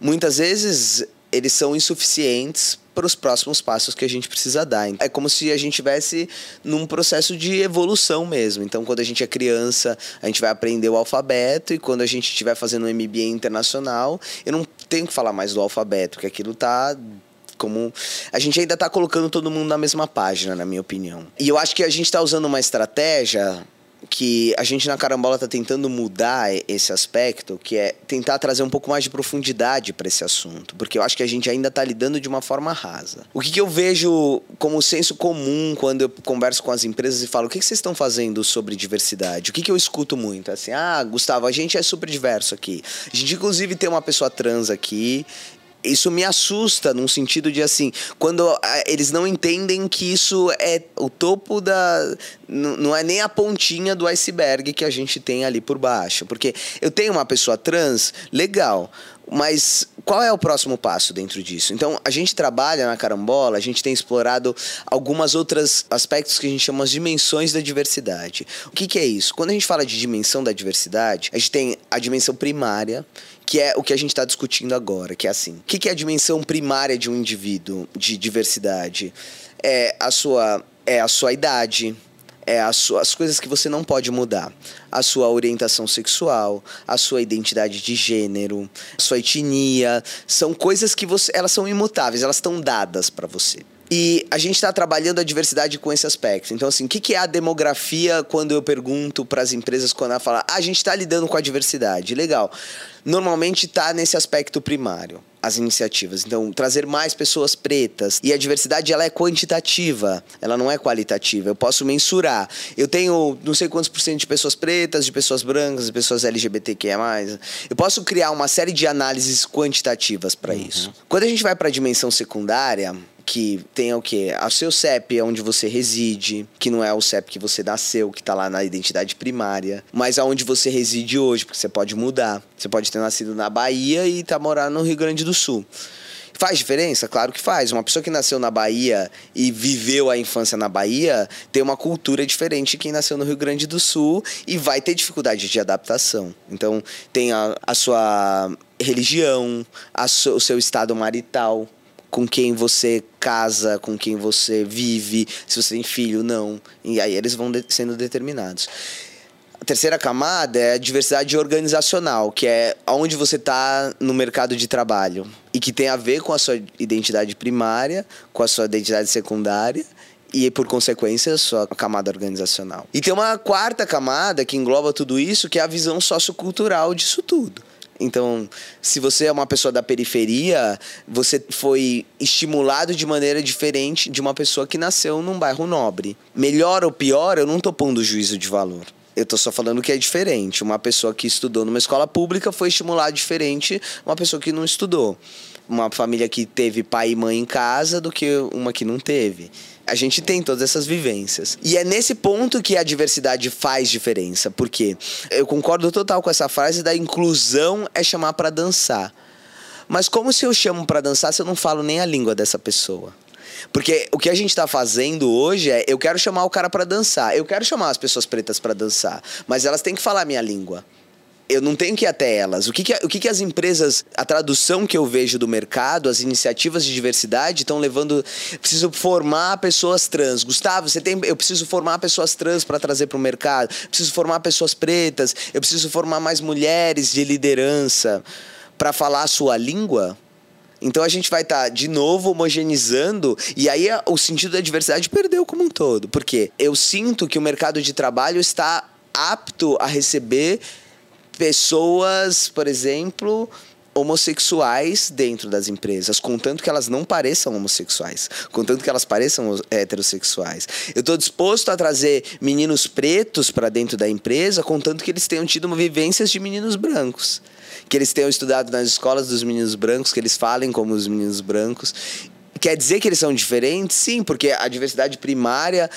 Muitas vezes, eles são insuficientes para os próximos passos que a gente precisa dar. É como se a gente estivesse num processo de evolução mesmo. Então, quando a gente é criança, a gente vai aprender o alfabeto e quando a gente estiver fazendo um MBA internacional, eu não tenho que falar mais do alfabeto, porque aquilo está como a gente ainda está colocando todo mundo na mesma página, na minha opinião. E eu acho que a gente está usando uma estratégia que a gente na Carambola está tentando mudar esse aspecto, que é tentar trazer um pouco mais de profundidade para esse assunto, porque eu acho que a gente ainda está lidando de uma forma rasa. O que, que, eu vejo como senso comum quando eu converso com as empresas e falo o que, que vocês estão fazendo sobre diversidade? O que, que eu escuto muito? Assim, ah, Gustavo, a gente é super diverso aqui. A gente, inclusive, tem uma pessoa trans aqui isso me assusta num sentido de assim, quando ah, eles não entendem que isso é o topo da. Não é nem a pontinha do iceberg que a gente tem ali por baixo. Porque eu tenho uma pessoa trans, legal. Mas qual é o próximo passo dentro disso? Então, a gente trabalha na Carambola, a gente tem explorado algumas outras aspectos que a gente chama de dimensões da diversidade. O que, que é isso? Quando a gente fala de dimensão da diversidade, a gente tem a dimensão primária, que é o que a gente está discutindo agora, que é assim. O que, que é a dimensão primária de um indivíduo de diversidade? É a sua, é a sua idade, é as, as coisas que você não pode mudar. A sua orientação sexual, a sua identidade de gênero, a sua etnia. São coisas que você, elas são imutáveis, elas estão dadas para você. E a gente está trabalhando a diversidade com esse aspecto. Então, assim, o que, que é a demografia quando eu pergunto para as empresas quando ela fala, ah, a gente está lidando com a diversidade? Legal. Normalmente está nesse aspecto primário as iniciativas. Então, trazer mais pessoas pretas. E a diversidade, ela é quantitativa, ela não é qualitativa. Eu posso mensurar. Eu tenho não sei quantos por cento de pessoas pretas, de pessoas brancas, de pessoas LGBTQIA+. Eu posso criar uma série de análises quantitativas para uhum. isso. Quando a gente vai para a dimensão secundária, que tem o quê? O seu CEP é onde você reside, que não é o CEP que você nasceu, que está lá na identidade primária, mas aonde você reside hoje, porque você pode mudar. Você pode ter nascido na Bahia e tá morando no Rio Grande do Sul. Faz diferença? Claro que faz. Uma pessoa que nasceu na Bahia e viveu a infância na Bahia tem uma cultura diferente de quem nasceu no Rio Grande do Sul e vai ter dificuldade de adaptação. Então, tem a, a sua religião, a o seu estado marital com quem você casa, com quem você vive, se você tem filho, não. E aí eles vão de sendo determinados. A terceira camada é a diversidade organizacional, que é onde você está no mercado de trabalho e que tem a ver com a sua identidade primária, com a sua identidade secundária e, por consequência, a sua camada organizacional. E tem uma quarta camada que engloba tudo isso, que é a visão sociocultural disso tudo. Então, se você é uma pessoa da periferia, você foi estimulado de maneira diferente de uma pessoa que nasceu num bairro nobre. Melhor ou pior, eu não tô pondo juízo de valor. Eu tô só falando que é diferente. Uma pessoa que estudou numa escola pública foi estimulada diferente uma pessoa que não estudou. Uma família que teve pai e mãe em casa do que uma que não teve. A gente tem todas essas vivências. E é nesse ponto que a diversidade faz diferença, porque eu concordo total com essa frase da inclusão é chamar para dançar. Mas como se eu chamo para dançar se eu não falo nem a língua dessa pessoa? Porque o que a gente está fazendo hoje é eu quero chamar o cara para dançar, eu quero chamar as pessoas pretas para dançar, mas elas têm que falar a minha língua eu não tenho que ir até elas. O que, que, o que, que as empresas, a tradução que eu vejo do mercado, as iniciativas de diversidade estão levando. Preciso formar pessoas trans. Gustavo, você tem. Eu preciso formar pessoas trans para trazer para o mercado. Preciso formar pessoas pretas. Eu preciso formar mais mulheres de liderança para falar a sua língua. Então a gente vai estar tá, de novo homogeneizando e aí o sentido da diversidade perdeu como um todo. Porque eu sinto que o mercado de trabalho está apto a receber pessoas, por exemplo, homossexuais dentro das empresas, contanto que elas não pareçam homossexuais, contanto que elas pareçam heterossexuais. Eu estou disposto a trazer meninos pretos para dentro da empresa, contanto que eles tenham tido uma vivências de meninos brancos, que eles tenham estudado nas escolas dos meninos brancos, que eles falem como os meninos brancos. Quer dizer que eles são diferentes? Sim, porque a diversidade primária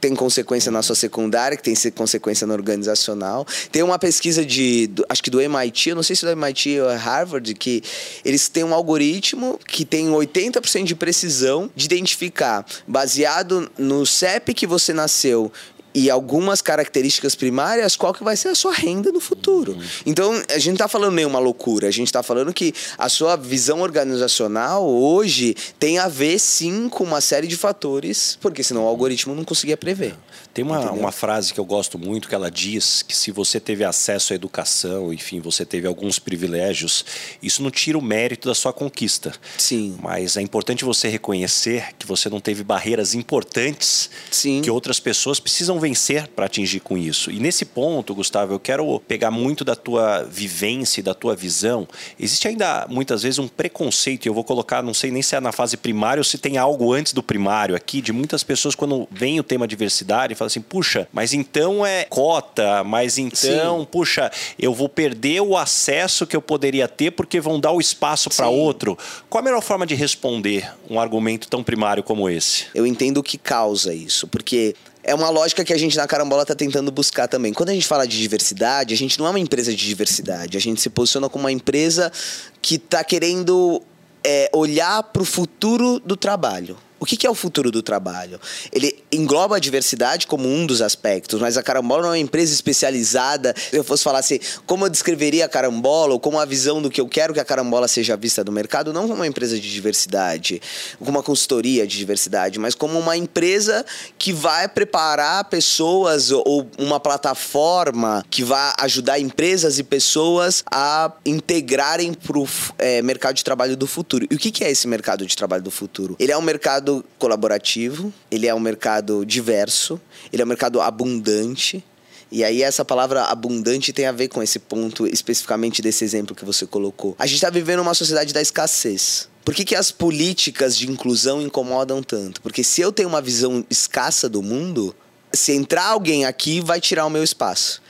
tem consequência na sua secundária, que tem consequência na organizacional. Tem uma pesquisa de, do, acho que do MIT, eu não sei se é do MIT ou é Harvard, que eles têm um algoritmo que tem 80% de precisão de identificar, baseado no CEP que você nasceu e algumas características primárias, qual que vai ser a sua renda no futuro. Uhum. Então, a gente não está falando nenhuma loucura, a gente está falando que a sua visão organizacional hoje tem a ver sim com uma série de fatores, porque senão o algoritmo não conseguia prever. Tem uma, uma frase que eu gosto muito que ela diz que se você teve acesso à educação, enfim, você teve alguns privilégios, isso não tira o mérito da sua conquista. Sim. Mas é importante você reconhecer que você não teve barreiras importantes Sim. que outras pessoas precisam convencer para atingir com isso. E nesse ponto, Gustavo, eu quero pegar muito da tua vivência e da tua visão. Existe ainda muitas vezes um preconceito, e eu vou colocar, não sei nem se é na fase primária ou se tem algo antes do primário aqui, de muitas pessoas quando vem o tema diversidade, falam assim: puxa, mas então é cota, mas então, Sim. puxa, eu vou perder o acesso que eu poderia ter porque vão dar o espaço para outro. Qual a melhor forma de responder um argumento tão primário como esse? Eu entendo o que causa isso, porque é uma lógica que a gente na Carambola está tentando buscar também. Quando a gente fala de diversidade, a gente não é uma empresa de diversidade. A gente se posiciona como uma empresa que está querendo é, olhar para o futuro do trabalho. O que, é o futuro do trabalho? Ele engloba a diversidade como um dos aspectos, mas a Carambola não é uma empresa especializada. Se eu fosse falar assim, como eu descreveria a Carambola, ou como a visão do que eu quero que a Carambola seja vista no mercado, não como uma empresa de diversidade, como uma consultoria de diversidade, mas como uma empresa que vai preparar pessoas ou uma plataforma que vai ajudar empresas e pessoas a integrarem para o é, mercado de trabalho do futuro. E o que é esse mercado de trabalho do futuro? Ele é um mercado colaborativo, ele é um mercado diverso, ele é um mercado abundante. E aí essa palavra abundante tem a ver com esse ponto especificamente desse exemplo que você colocou. A gente está vivendo uma sociedade da escassez. Por que, que as políticas de inclusão incomodam tanto? Porque se eu tenho uma visão escassa do mundo, se entrar alguém aqui, vai tirar o meu espaço.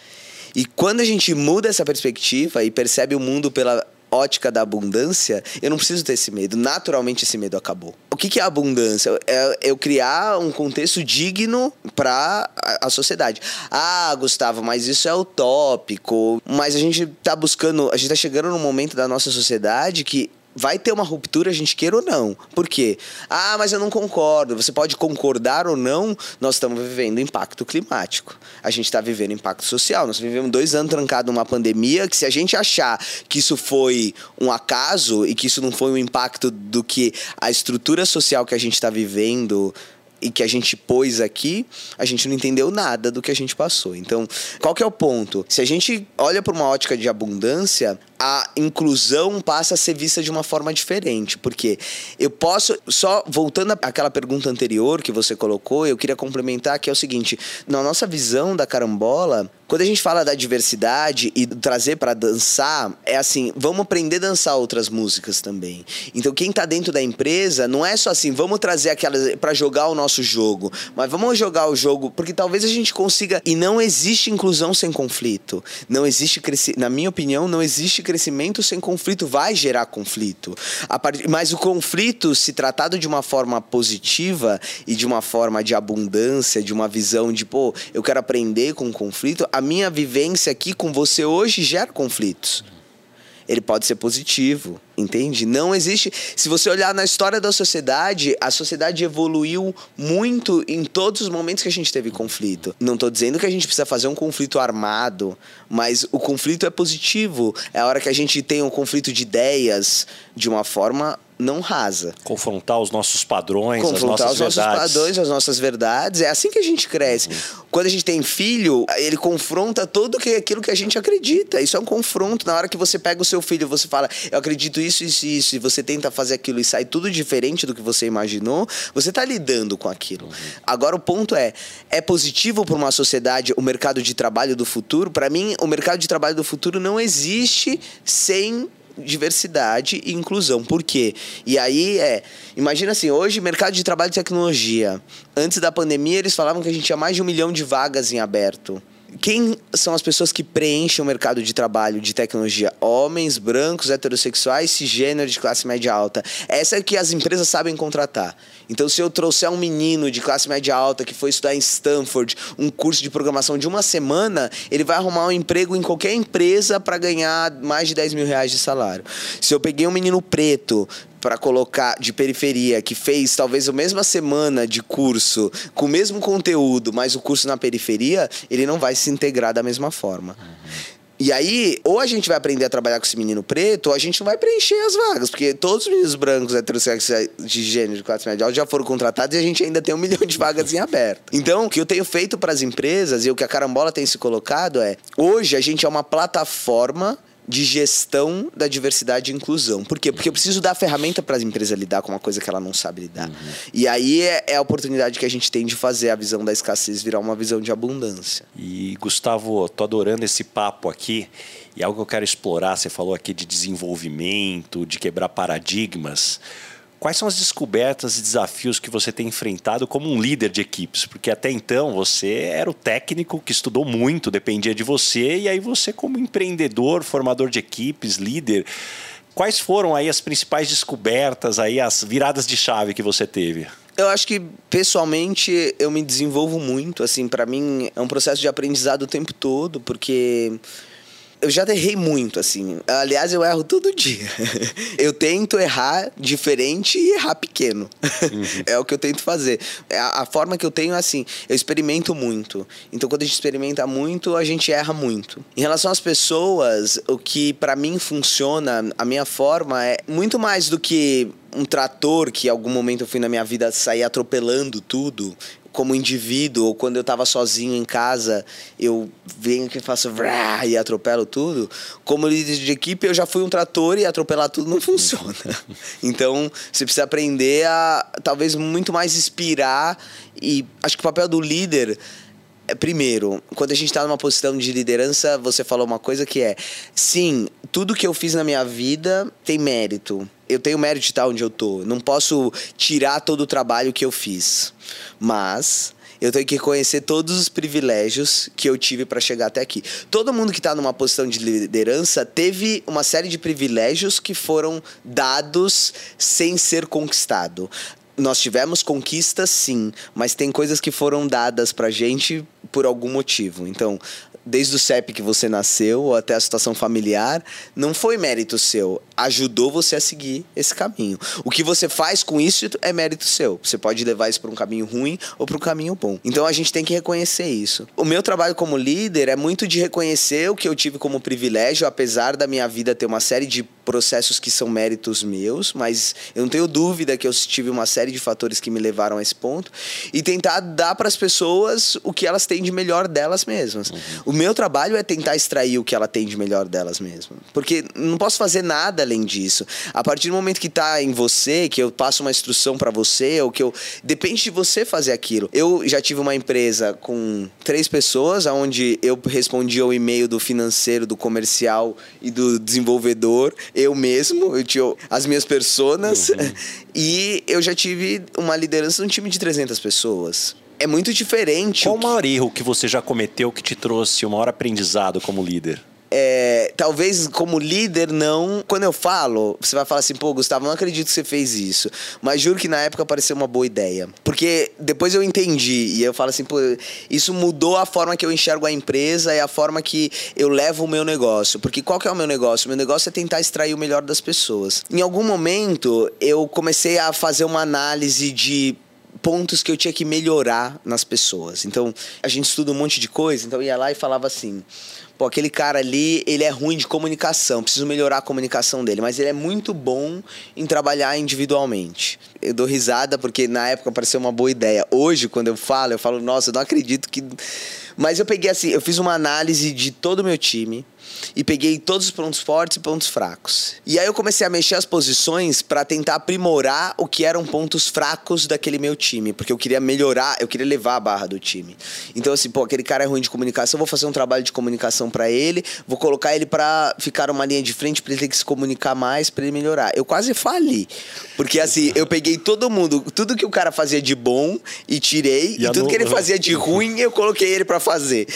E quando a gente muda essa perspectiva e percebe o mundo pela ótica da abundância, eu não preciso ter esse medo. Naturalmente esse medo acabou. O que, que é abundância? É eu criar um contexto digno para a, sociedade. Ah, Gustavo, mas isso é utópico. Mas a gente está buscando, a gente está chegando num momento da nossa sociedade que vai ter uma ruptura, a gente queira ou não. Por quê? Ah, mas eu não concordo. Você pode concordar ou não, nós estamos vivendo impacto climático. A gente está vivendo impacto social. Nós vivemos dois anos trancados numa pandemia que se a gente achar que isso foi um acaso e que isso não foi um impacto do que a estrutura social que a gente está vivendo e que a gente pôs aqui, a gente não entendeu nada do que a gente passou. Então, qual que é o ponto? Se a gente olha para uma ótica de abundância, a inclusão passa a ser vista de uma forma diferente, porque eu posso só voltando àquela pergunta anterior que você colocou, eu queria complementar que é o seguinte, na nossa visão da carambola, quando a gente fala da diversidade e trazer para dançar, é assim, vamos aprender a dançar outras músicas também. Então quem está dentro da empresa não é só assim, vamos trazer aquelas para jogar o nosso jogo, mas vamos jogar o jogo porque talvez a gente consiga e não existe inclusão sem conflito. Não existe na minha opinião, não existe crescimento sem conflito, vai gerar conflito. Mas o conflito se tratado de uma forma positiva e de uma forma de abundância, de uma visão de, pô, eu quero aprender com o conflito, a minha vivência aqui com você hoje gera conflitos. Ele pode ser positivo, entende? Não existe. Se você olhar na história da sociedade, a sociedade evoluiu muito em todos os momentos que a gente teve conflito. Não estou dizendo que a gente precisa fazer um conflito armado, mas o conflito é positivo. É a hora que a gente tem um conflito de ideias de uma forma não rasa. Confrontar os nossos padrões, Confrontar as nossas os verdades. nossos padrões, as nossas verdades. É assim que a gente cresce. Uhum. Quando a gente tem filho, ele confronta todo aquilo que a gente acredita. Isso é um confronto. Na hora que você pega o seu filho, você fala, eu acredito isso, isso e isso, e você tenta fazer aquilo e sai tudo diferente do que você imaginou, você está lidando com aquilo. Uhum. Agora o ponto é, é positivo para uma sociedade o mercado de trabalho do futuro? Para mim, o mercado de trabalho do futuro não existe sem diversidade e inclusão. Por quê? E aí é. Imagina assim, hoje, mercado de trabalho e tecnologia. Antes da pandemia, eles falavam que a gente tinha mais de um milhão de vagas em aberto. Quem são as pessoas que preenchem o mercado de trabalho de tecnologia? Homens, brancos, heterossexuais, cisgênero de classe média alta. Essa é que as empresas sabem contratar. Então, se eu trouxer um menino de classe média alta que foi estudar em Stanford, um curso de programação de uma semana, ele vai arrumar um emprego em qualquer empresa para ganhar mais de 10 mil reais de salário. Se eu peguei um menino preto para colocar de periferia que fez talvez a mesma semana de curso com o mesmo conteúdo, mas o curso na periferia, ele não vai se integrar da mesma forma. Uhum. E aí, ou a gente vai aprender a trabalhar com esse menino preto, ou a gente não vai preencher as vagas, porque todos os meninos brancos heterossexuais de gênero de classe média já foram contratados e a gente ainda tem um milhão de vagas em aberto. Então, o que eu tenho feito para as empresas e o que a Carambola tem se colocado é: hoje a gente é uma plataforma de gestão da diversidade e inclusão. Por quê? Porque eu preciso dar a ferramenta para a empresa lidar com uma coisa que ela não sabe lidar. Uhum. E aí é, é, a oportunidade que a gente tem de fazer a visão da escassez virar uma visão de abundância. E Gustavo, tô adorando esse papo aqui. E algo que eu quero explorar, você falou aqui de desenvolvimento, de quebrar paradigmas. Quais são as descobertas e desafios que você tem enfrentado como um líder de equipes? Porque até então você era o técnico que estudou muito, dependia de você, e aí você, como empreendedor, formador de equipes, líder, quais foram aí as principais descobertas, aí as viradas de chave que você teve? Eu acho que pessoalmente eu me desenvolvo muito, assim, para mim é um processo de aprendizado o tempo todo, porque eu já errei muito, assim. Aliás, eu erro todo dia. eu tento errar diferente e errar pequeno. Uhum. é o que eu tento fazer. É a, a, forma que eu tenho é assim: eu experimento muito. Então, quando a gente experimenta muito, a gente erra muito. Em relação às pessoas, o que para mim funciona, a minha forma é muito mais do que um trator que em algum momento eu fui na minha vida sair atropelando tudo como indivíduo, ou quando eu estava sozinho em casa, eu venho que faço e atropelo tudo. Como líder de equipe, eu já fui um trator e atropelar tudo não funciona. Então, você precisa aprender a talvez muito mais inspirar e acho que o papel do líder é, primeiro, quando a gente está numa posição de liderança, você falou uma coisa que é: sim, tudo que eu fiz na minha vida tem mérito. Eu tenho mérito de estar onde eu tô. Não posso tirar todo o trabalho que eu fiz. Mas eu tenho que reconhecer todos os privilégios que eu tive para chegar até aqui. Todo mundo que está numa posição de liderança teve uma série de privilégios que foram dados sem ser conquistado nós tivemos conquistas, sim, mas tem coisas que foram dadas pra gente por algum motivo. Então, desde o CEP que você nasceu até a situação familiar, não foi mérito seu. Ajudou você a seguir esse caminho. O que você faz com isso é mérito seu. Você pode levar isso para um caminho ruim ou para um caminho bom. Então a gente tem que reconhecer isso. O meu trabalho como líder é muito de reconhecer o que eu tive como privilégio, apesar da minha vida ter uma série de processos que são méritos meus, mas eu não tenho dúvida que eu tive uma série de fatores que me levaram a esse ponto e tentar dar para as pessoas o que elas têm de melhor delas mesmas. Uhum. O meu trabalho é tentar extrair o que ela tem de melhor delas mesmas, porque não posso fazer nada além disso. A partir do momento que está em você, que eu passo uma instrução para você, ou que eu depende de você fazer aquilo. Eu já tive uma empresa com três pessoas, onde eu respondia o e-mail do financeiro, do comercial e do desenvolvedor eu mesmo, eu tinha as minhas personas, uhum. e eu já tive uma liderança de um time de 300 pessoas. É muito diferente. Qual o maior erro que você já cometeu que te trouxe o maior aprendizado como líder? é, talvez como líder não. Quando eu falo, você vai falar assim, pô, Gustavo, não acredito que você fez isso. Mas juro que na época pareceu uma boa ideia. Porque depois eu entendi e eu falo assim, pô, isso mudou a forma que eu enxergo a empresa e a forma que eu levo o meu negócio. Porque qual que é o meu negócio? O meu negócio é tentar extrair o melhor das pessoas. Em algum momento eu comecei a fazer uma análise de pontos que eu tinha que melhorar nas pessoas. Então, a gente estuda um monte de coisa, então eu ia lá e falava assim: pô, aquele cara ali, ele é ruim de comunicação, preciso melhorar a comunicação dele, mas ele é muito bom em trabalhar individualmente. Eu dou risada porque na época pareceu uma boa ideia. Hoje, quando eu falo, eu falo, nossa, eu não acredito que. Mas eu peguei assim, eu fiz uma análise de todo o meu time e peguei todos os pontos fortes e pontos fracos. E aí eu comecei a mexer as posições para tentar aprimorar o que eram pontos fracos daquele meu time, porque eu queria melhorar, eu queria levar a barra do time. Então assim, pô, aquele cara é ruim de comunicação, vou fazer um trabalho de comunicação para ele, vou colocar ele para ficar uma linha de frente para ele ter que se comunicar mais, para ele melhorar. Eu quase fali, porque assim, eu peguei todo mundo, tudo que o cara fazia de bom e tirei, e, e tudo que ele fazia de ruim, eu coloquei ele para fazer.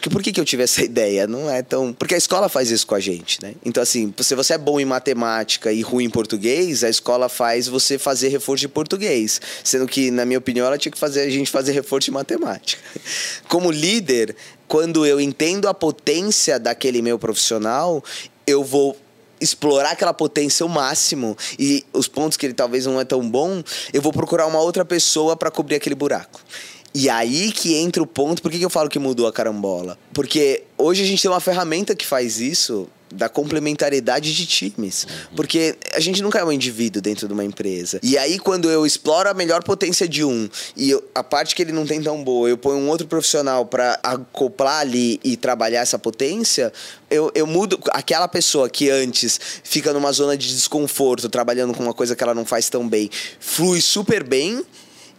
Que por que que eu tive essa ideia? Não é tão, porque a escola faz isso com a gente, né? Então, assim, se você é bom em matemática e ruim em português, a escola faz você fazer reforço de português. Sendo que, na minha opinião, ela tinha que fazer a gente fazer reforço de matemática. Como líder, quando eu entendo a potência daquele meu profissional, eu vou explorar aquela potência ao máximo e os pontos que ele talvez não é tão bom, eu vou procurar uma outra pessoa para cobrir aquele buraco. E aí que entra o ponto, por que, que eu falo que mudou a carambola? Porque hoje a gente tem uma ferramenta que faz isso da complementariedade de times. Porque a gente nunca é um indivíduo dentro de uma empresa. E aí, quando eu exploro a melhor potência de um e eu, a parte que ele não tem tão boa, eu ponho um outro profissional para acoplar ali e trabalhar essa potência, eu, eu mudo aquela pessoa que antes fica numa zona de desconforto, trabalhando com uma coisa que ela não faz tão bem, flui super bem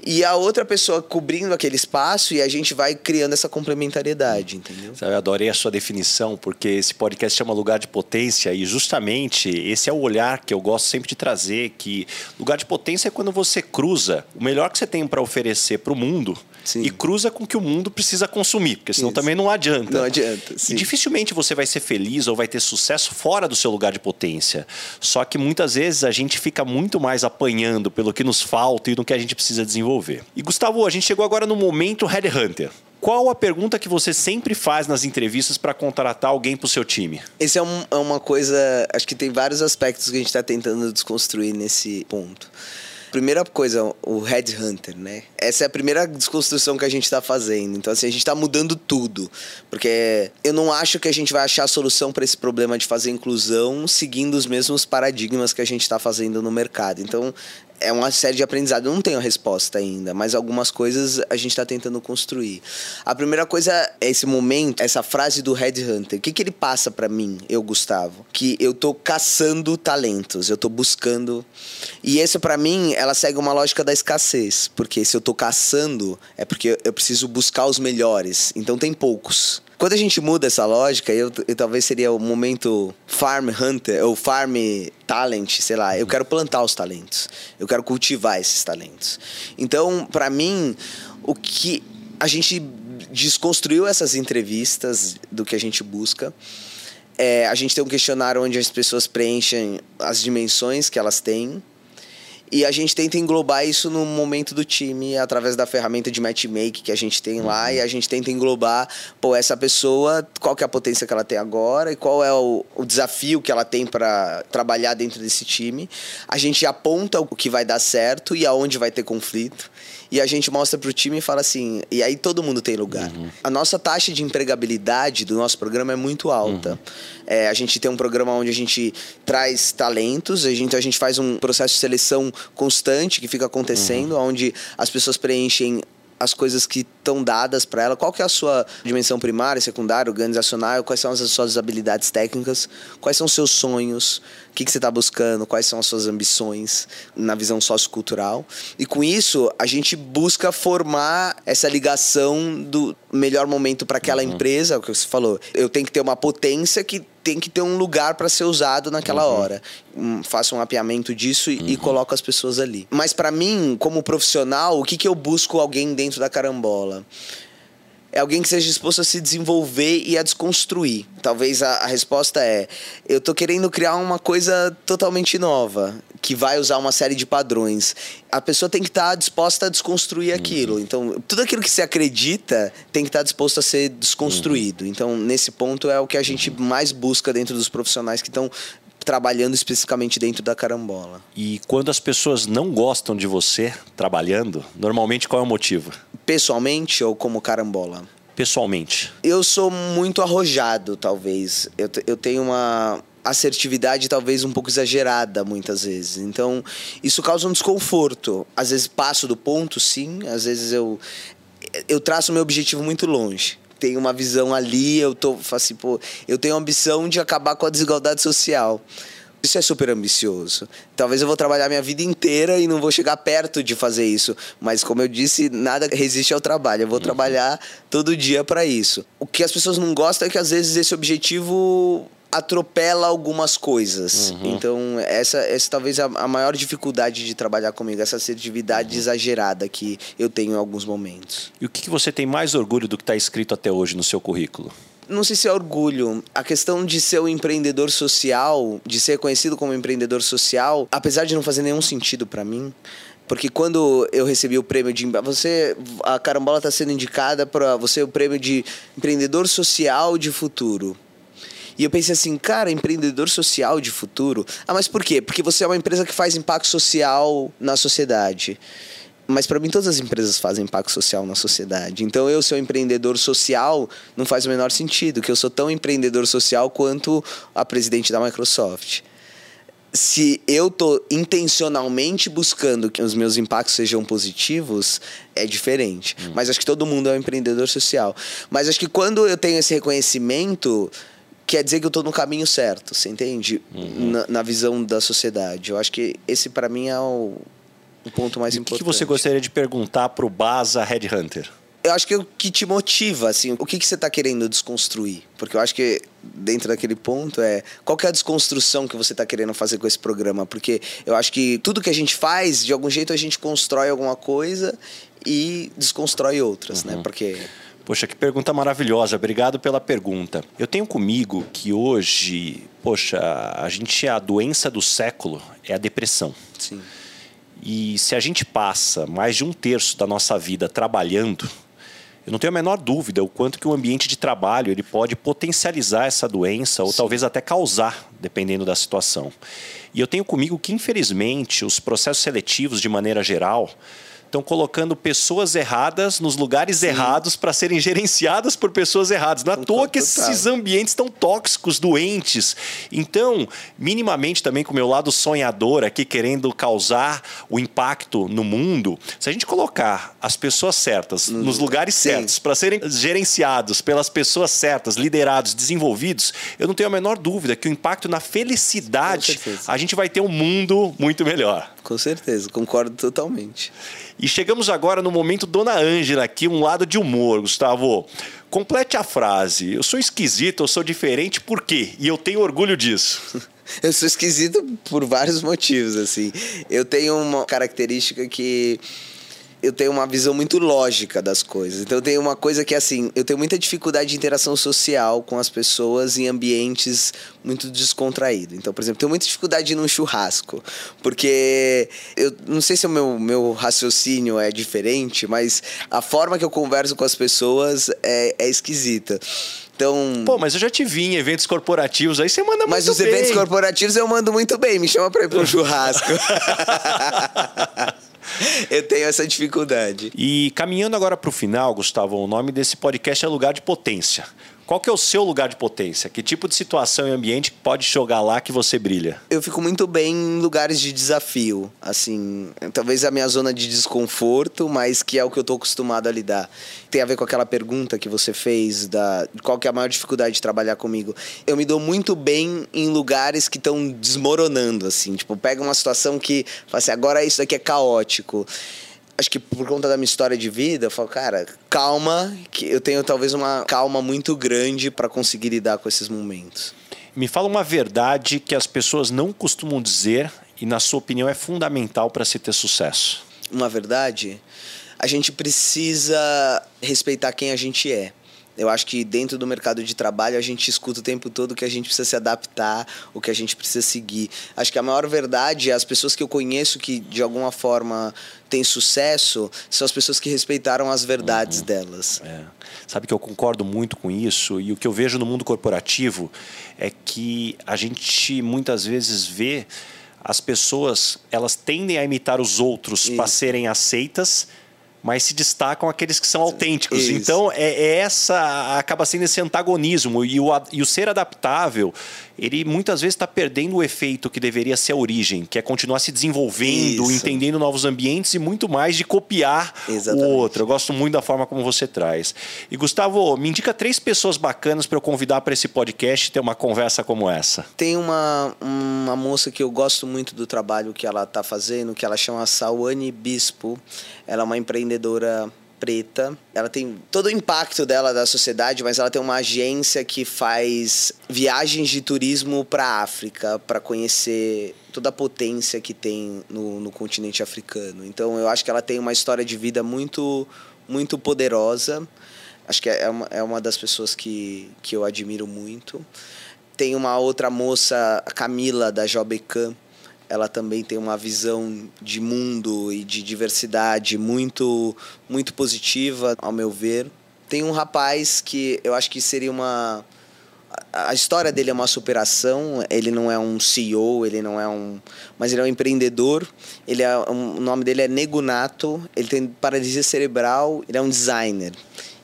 e a outra pessoa cobrindo aquele espaço e a gente vai criando essa complementariedade, entendeu? Eu adorei a sua definição, porque esse podcast chama lugar de potência e justamente esse é o olhar que eu gosto sempre de trazer, que lugar de potência é quando você cruza o melhor que você tem para oferecer para o mundo Sim. e cruza com o que o mundo precisa consumir, porque senão Isso. também não adianta. Não adianta. Sim. E dificilmente você vai ser feliz ou vai ter sucesso fora do seu lugar de potência. Só que muitas vezes a gente fica muito mais apanhando pelo que nos falta e no que a gente precisa desenvolver. E Gustavo, a gente chegou agora no momento Headhunter. Qual a pergunta que você sempre faz nas entrevistas para contratar alguém para o seu time? Esse é, um, é uma coisa. Acho que tem vários aspectos que a gente está tentando desconstruir nesse ponto. Primeira coisa, o Headhunter, né? Essa é a primeira desconstrução que a gente está fazendo. Então, assim, a gente está mudando tudo. Porque eu não acho que a gente vai achar a solução para esse problema de fazer inclusão seguindo os mesmos paradigmas que a gente está fazendo no mercado. Então, é uma série de aprendizado. Eu não tenho a resposta ainda, mas algumas coisas a gente está tentando construir. A primeira coisa é esse momento, essa frase do Headhunter. O que, que ele passa para mim, eu, Gustavo? Que eu tô caçando talentos, eu tô buscando. E essa, para mim, ela segue uma lógica da escassez. Porque se eu tô caçando, é porque eu preciso buscar os melhores. Então tem poucos. Quando a gente muda essa lógica, eu, eu, talvez seria o momento farm hunter ou farm talent, sei lá. Eu quero plantar os talentos. Eu quero cultivar esses talentos. Então, para mim, o que a gente desconstruiu essas entrevistas do que a gente busca. É, a gente tem um questionário onde as pessoas preenchem as dimensões que elas têm e a gente tenta englobar isso no momento do time através da ferramenta de matchmaking que a gente tem lá uhum. e a gente tenta englobar, pô, essa pessoa, qual que é a potência que ela tem agora e qual é o, o desafio que ela tem para trabalhar dentro desse time. A gente aponta o que vai dar certo e aonde vai ter conflito e a gente mostra pro time e fala assim, e aí todo mundo tem lugar. Uhum. A nossa taxa de empregabilidade do nosso programa é muito alta. Uhum. É, a gente tem um programa onde a gente traz talentos, a gente, a gente faz um processo de seleção constante que fica acontecendo, uhum. onde as pessoas preenchem as coisas que estão dadas para ela. Qual que é a sua dimensão primária, secundária, organizacional? Quais são as suas habilidades técnicas? Quais são os seus sonhos? O que, que você está buscando? Quais são as suas ambições na visão sociocultural? E com isso, a gente busca formar essa ligação do melhor momento para aquela uhum. empresa, o que você falou. Eu tenho que ter uma potência que tem que ter um lugar para ser usado naquela uhum. hora. Um, faço um mapeamento disso e, uhum. e coloco as pessoas ali. Mas para mim, como profissional, o que, que eu busco alguém dentro da carambola? É alguém que seja disposto a se desenvolver e a desconstruir. Talvez a, a, resposta é: eu tô querendo criar uma coisa totalmente nova, que vai usar uma série de padrões. A pessoa tem que estar tá disposta a desconstruir uhum. aquilo. Então, tudo aquilo que se acredita tem que estar tá disposto a ser desconstruído. Uhum. Então, nesse ponto é o que a gente mais busca dentro dos profissionais que estão trabalhando especificamente dentro da carambola. E quando as pessoas não gostam de você trabalhando, normalmente qual é o motivo? Pessoalmente ou como carambola? Pessoalmente. Eu sou muito arrojado, talvez. Eu, eu tenho uma assertividade talvez um pouco exagerada muitas vezes. Então, isso causa um desconforto. Às vezes passo do ponto, sim. Às vezes eu eu traço meu objetivo muito longe tenho uma visão ali, eu tô assim, pô, eu tenho a ambição de acabar com a desigualdade social. Isso é super ambicioso. Talvez eu vou trabalhar minha vida inteira e não vou chegar perto de fazer isso. Mas, como eu disse, nada resiste ao trabalho. Eu vou uhum. trabalhar todo dia para isso. O que as pessoas não gostam é que, às vezes, esse objetivo atropela algumas coisas. Uhum. Então, essa, essa talvez a, a, maior dificuldade de trabalhar comigo, essa assertividade uhum. exagerada que eu tenho em alguns momentos. E o que, que você tem mais orgulho do que está escrito até hoje no seu currículo? Não sei se é orgulho. A questão de ser um empreendedor social, de ser conhecido como empreendedor social, apesar de não fazer nenhum sentido para mim, porque quando eu recebi o prêmio de. Você. A Carambola está sendo indicada para você o prêmio de empreendedor social de futuro. E eu pensei assim, cara, empreendedor social de futuro. Ah, mas por quê? Porque você é uma empresa que faz impacto social na sociedade. Mas para mim todas as empresas fazem impacto social na sociedade. Então eu ser um empreendedor social não faz o menor sentido, que eu sou tão empreendedor social quanto a presidente da Microsoft. Se eu tô intencionalmente buscando que os meus impactos sejam positivos, é diferente. Hum. Mas acho que todo mundo é um empreendedor social. Mas acho que quando eu tenho esse reconhecimento, quer dizer que eu estou no caminho certo, você entende? Uhum. Na, na, visão da sociedade. Eu acho que esse para mim é o, o ponto mais e importante. O que você gostaria de perguntar para o Baza Headhunter? Eu acho que o que te motiva, assim, o que, que você está querendo desconstruir? Porque eu acho que dentro daquele ponto é qual é a desconstrução que você está querendo fazer com esse programa? Porque eu acho que tudo que a gente faz, de algum jeito a gente constrói alguma coisa e desconstrói outras, né? uhum. né? Porque Poxa, que pergunta maravilhosa. Obrigado pela pergunta. Eu tenho comigo que hoje, poxa, a gente a doença do século é a depressão. Sim. E se a gente passa mais de um terço da nossa vida trabalhando, eu não tenho a menor dúvida o quanto que o ambiente de trabalho ele pode potencializar essa doença ou Sim. talvez até causar, dependendo da situação. E eu tenho comigo que, infelizmente, os processos seletivos, de maneira geral, estão colocando pessoas erradas nos lugares Sim. errados para serem gerenciadas por pessoas erradas. Não é à toa que esses ambientes estão tóxicos, doentes. Então, minimamente também com o meu lado sonhador aqui, querendo causar o impacto no mundo, se a gente colocar as pessoas certas no nos lugares Sim. certos para serem gerenciados pelas pessoas certas, liderados, desenvolvidos, eu não tenho a menor dúvida que o impacto na felicidade, a gente vai ter um mundo muito melhor. Com certeza, concordo totalmente. E chegamos agora no momento Dona Ângela aqui, um lado de humor, Gustavo. Complete a frase. Eu sou esquisito, eu sou diferente, por quê? E eu tenho orgulho disso. eu sou esquisito por vários motivos, assim. Eu tenho uma característica que eu tenho uma visão muito lógica das coisas. Então eu tenho uma coisa que assim, eu tenho muita dificuldade de interação social com as pessoas em ambientes muito descontraídos. Então, por exemplo, tenho muita dificuldade de ir num churrasco, porque eu não sei se o meu, meu raciocínio é diferente, mas a forma que eu converso com as pessoas é, é esquisita. Então... Pô, mas eu já te vi em eventos corporativos, aí você manda muito bem. Mas os eventos corporativos eu mando muito bem, me chama pra ir pra um churrasco. eu tenho essa dificuldade. E caminhando agora para o final, Gustavo, o nome desse podcast é Lugar de Potência. Qual que é o seu lugar de potência? Que tipo de situação e ambiente pode jogar lá que você brilha? Eu fico muito bem em lugares de desafio, assim, talvez a minha zona de desconforto, mas que é o que eu estou acostumado a lidar. Tem a ver com aquela pergunta que você fez da qual que é a maior dificuldade de trabalhar comigo. Eu me dou muito bem em lugares que estão desmoronando, assim, tipo, pega uma situação que, assim, agora isso daqui é caótico acho que por conta da minha história de vida, eu falo, cara, calma, que eu tenho talvez uma calma muito grande para conseguir lidar com esses momentos. Me fala uma verdade que as pessoas não costumam dizer e, na sua opinião, é fundamental para se ter sucesso. Uma verdade? A gente precisa respeitar quem a gente é. Eu acho que dentro do mercado de trabalho a gente escuta o tempo todo que a gente precisa se adaptar, o que a gente precisa seguir. Acho que a maior verdade é as pessoas que eu conheço que de alguma forma têm sucesso são as pessoas que respeitaram as verdades uhum. delas. É. Sabe que eu concordo muito com isso e o que eu vejo no mundo corporativo é que a gente muitas vezes vê as pessoas elas tendem a imitar os outros para serem aceitas mas se destacam aqueles que são autênticos. Isso. Então, é, é, essa acaba sendo esse antagonismo. E o, e o ser adaptável, ele muitas vezes está perdendo o efeito que deveria ser a origem, que é continuar se desenvolvendo, Isso. entendendo novos ambientes e muito mais de copiar Exatamente. o outro. Eu gosto muito da forma como você traz. E, Gustavo, me indica três pessoas bacanas para eu convidar para esse podcast e ter uma conversa como essa. Tem uma, uma moça que eu gosto muito do trabalho que ela está fazendo, que ela chama Sawane Bispo. Ela é uma empreendedora preta. Ela tem todo o impacto dela da sociedade, mas ela tem uma agência que faz viagens de turismo para a África, para conhecer toda a potência que tem no, no continente africano. Então eu acho que ela tem uma história de vida muito, muito poderosa. Acho que é uma, é uma das pessoas que, que eu admiro muito. Tem uma outra moça, a Camila, da Jobecan, ela também tem uma visão de mundo e de diversidade muito, muito positiva, ao meu ver. Tem um rapaz que eu acho que seria uma a história dele é uma superação. Ele não é um CEO, ele não é um. Mas ele é um empreendedor. Ele é, o nome dele é Negunato. Ele tem paralisia cerebral. Ele é um designer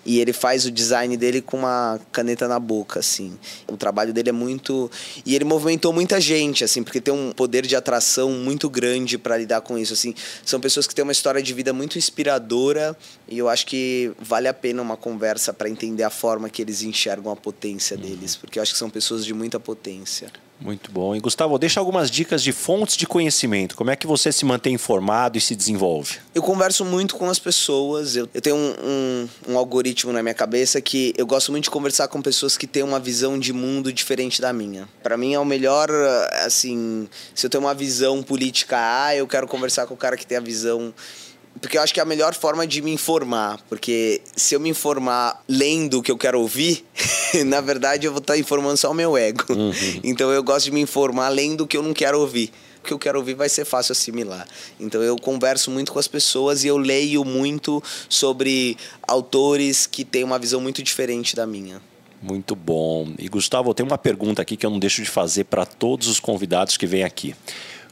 e ele faz o design dele com uma caneta na boca, assim. O trabalho dele é muito. E ele movimentou muita gente, assim, porque tem um poder de atração muito grande para lidar com isso, assim. São pessoas que têm uma história de vida muito inspiradora e eu acho que vale a pena uma conversa para entender a forma que eles enxergam a potência deles, porque eu acho que são pessoas de muita potência. Muito bom. E Gustavo, deixa algumas dicas de fontes de conhecimento. Como é que você se mantém informado e se desenvolve? Eu converso muito com as pessoas. Eu, eu tenho um, um, um, algoritmo na minha cabeça que eu gosto muito de conversar com pessoas que têm uma visão de mundo diferente da minha. Para mim é o melhor, assim, se eu tenho uma visão política A, eu quero conversar com o cara que tem a visão porque eu acho que é a melhor forma de me informar. Porque se eu me informar lendo o que eu quero ouvir, na verdade eu vou estar informando só o meu ego. Uhum. Então eu gosto de me informar lendo o que eu não quero ouvir. O que eu quero ouvir vai ser fácil assimilar. Então eu converso muito com as pessoas e eu leio muito sobre autores que têm uma visão muito diferente da minha. Muito bom. E Gustavo, eu tenho uma pergunta aqui que eu não deixo de fazer para todos os convidados que vêm aqui.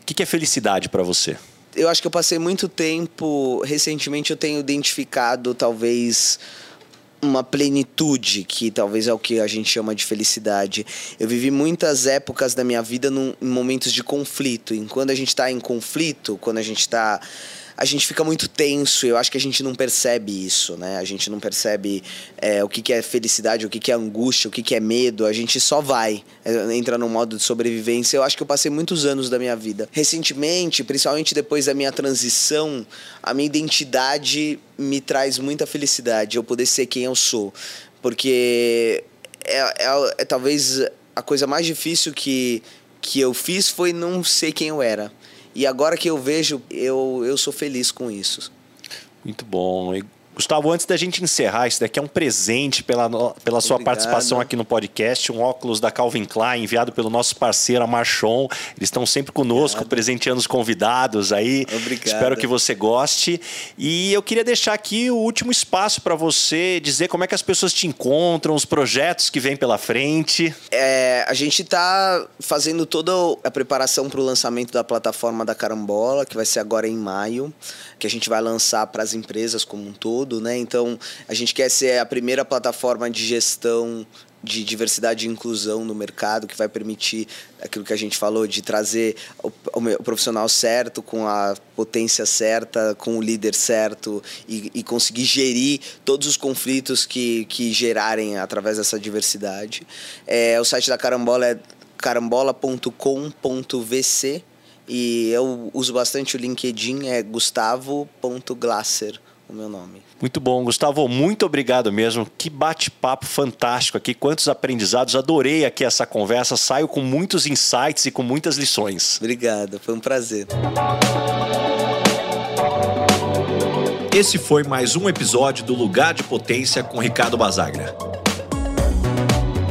O que é felicidade para você? Eu acho que eu passei muito tempo. Recentemente eu tenho identificado talvez uma plenitude, que talvez é o que a gente chama de felicidade. Eu vivi muitas épocas da minha vida num, em momentos de conflito. E quando a gente está em conflito, quando a gente está a gente fica muito tenso. Eu acho que a gente não percebe isso, né? A gente não percebe é, o que, que é felicidade, o que, que é angústia, o que, que é medo. A gente só vai, é, entra no modo de sobrevivência. Eu acho que eu passei muitos anos da minha vida. Recentemente, principalmente depois da minha transição, a minha identidade me traz muita felicidade. Eu poder ser quem eu sou. Porque é, é, é talvez a coisa mais difícil que, que eu fiz foi não ser quem eu era. E agora que eu vejo, eu, eu sou feliz com isso. Muito bom. Gustavo, antes da gente encerrar, isso daqui é um presente pela, pela sua Obrigado. participação aqui no podcast, um óculos da Calvin Klein, enviado pelo nosso parceiro, a Marchon. Eles estão sempre conosco, Obrigado. presenteando os convidados aí. Obrigado. Espero que você goste. E eu queria deixar aqui o último espaço para você dizer como é que as pessoas te encontram, os projetos que vêm pela frente. É, a gente está fazendo toda a preparação para o lançamento da plataforma da Carambola, que vai ser agora em maio, que a gente vai lançar para as empresas como um todo né? Então, a gente quer ser a primeira plataforma de gestão de diversidade e inclusão no mercado que vai permitir aquilo que a gente falou de trazer o, o profissional certo com a potência certa com o líder certo e, e, conseguir gerir todos os conflitos que, que gerarem através dessa diversidade é, o site da Carambola é carambola.com.vc e eu uso bastante o LinkedIn é gustavo.glasser o meu nome. Muito bom, Gustavo, muito obrigado mesmo. Que bate-papo fantástico aqui, quantos aprendizados. Adorei aqui essa conversa, saio com muitos insights e com muitas lições. Obrigado, foi um prazer. Esse foi mais um episódio do Lugar de Potência com Ricardo Basagra.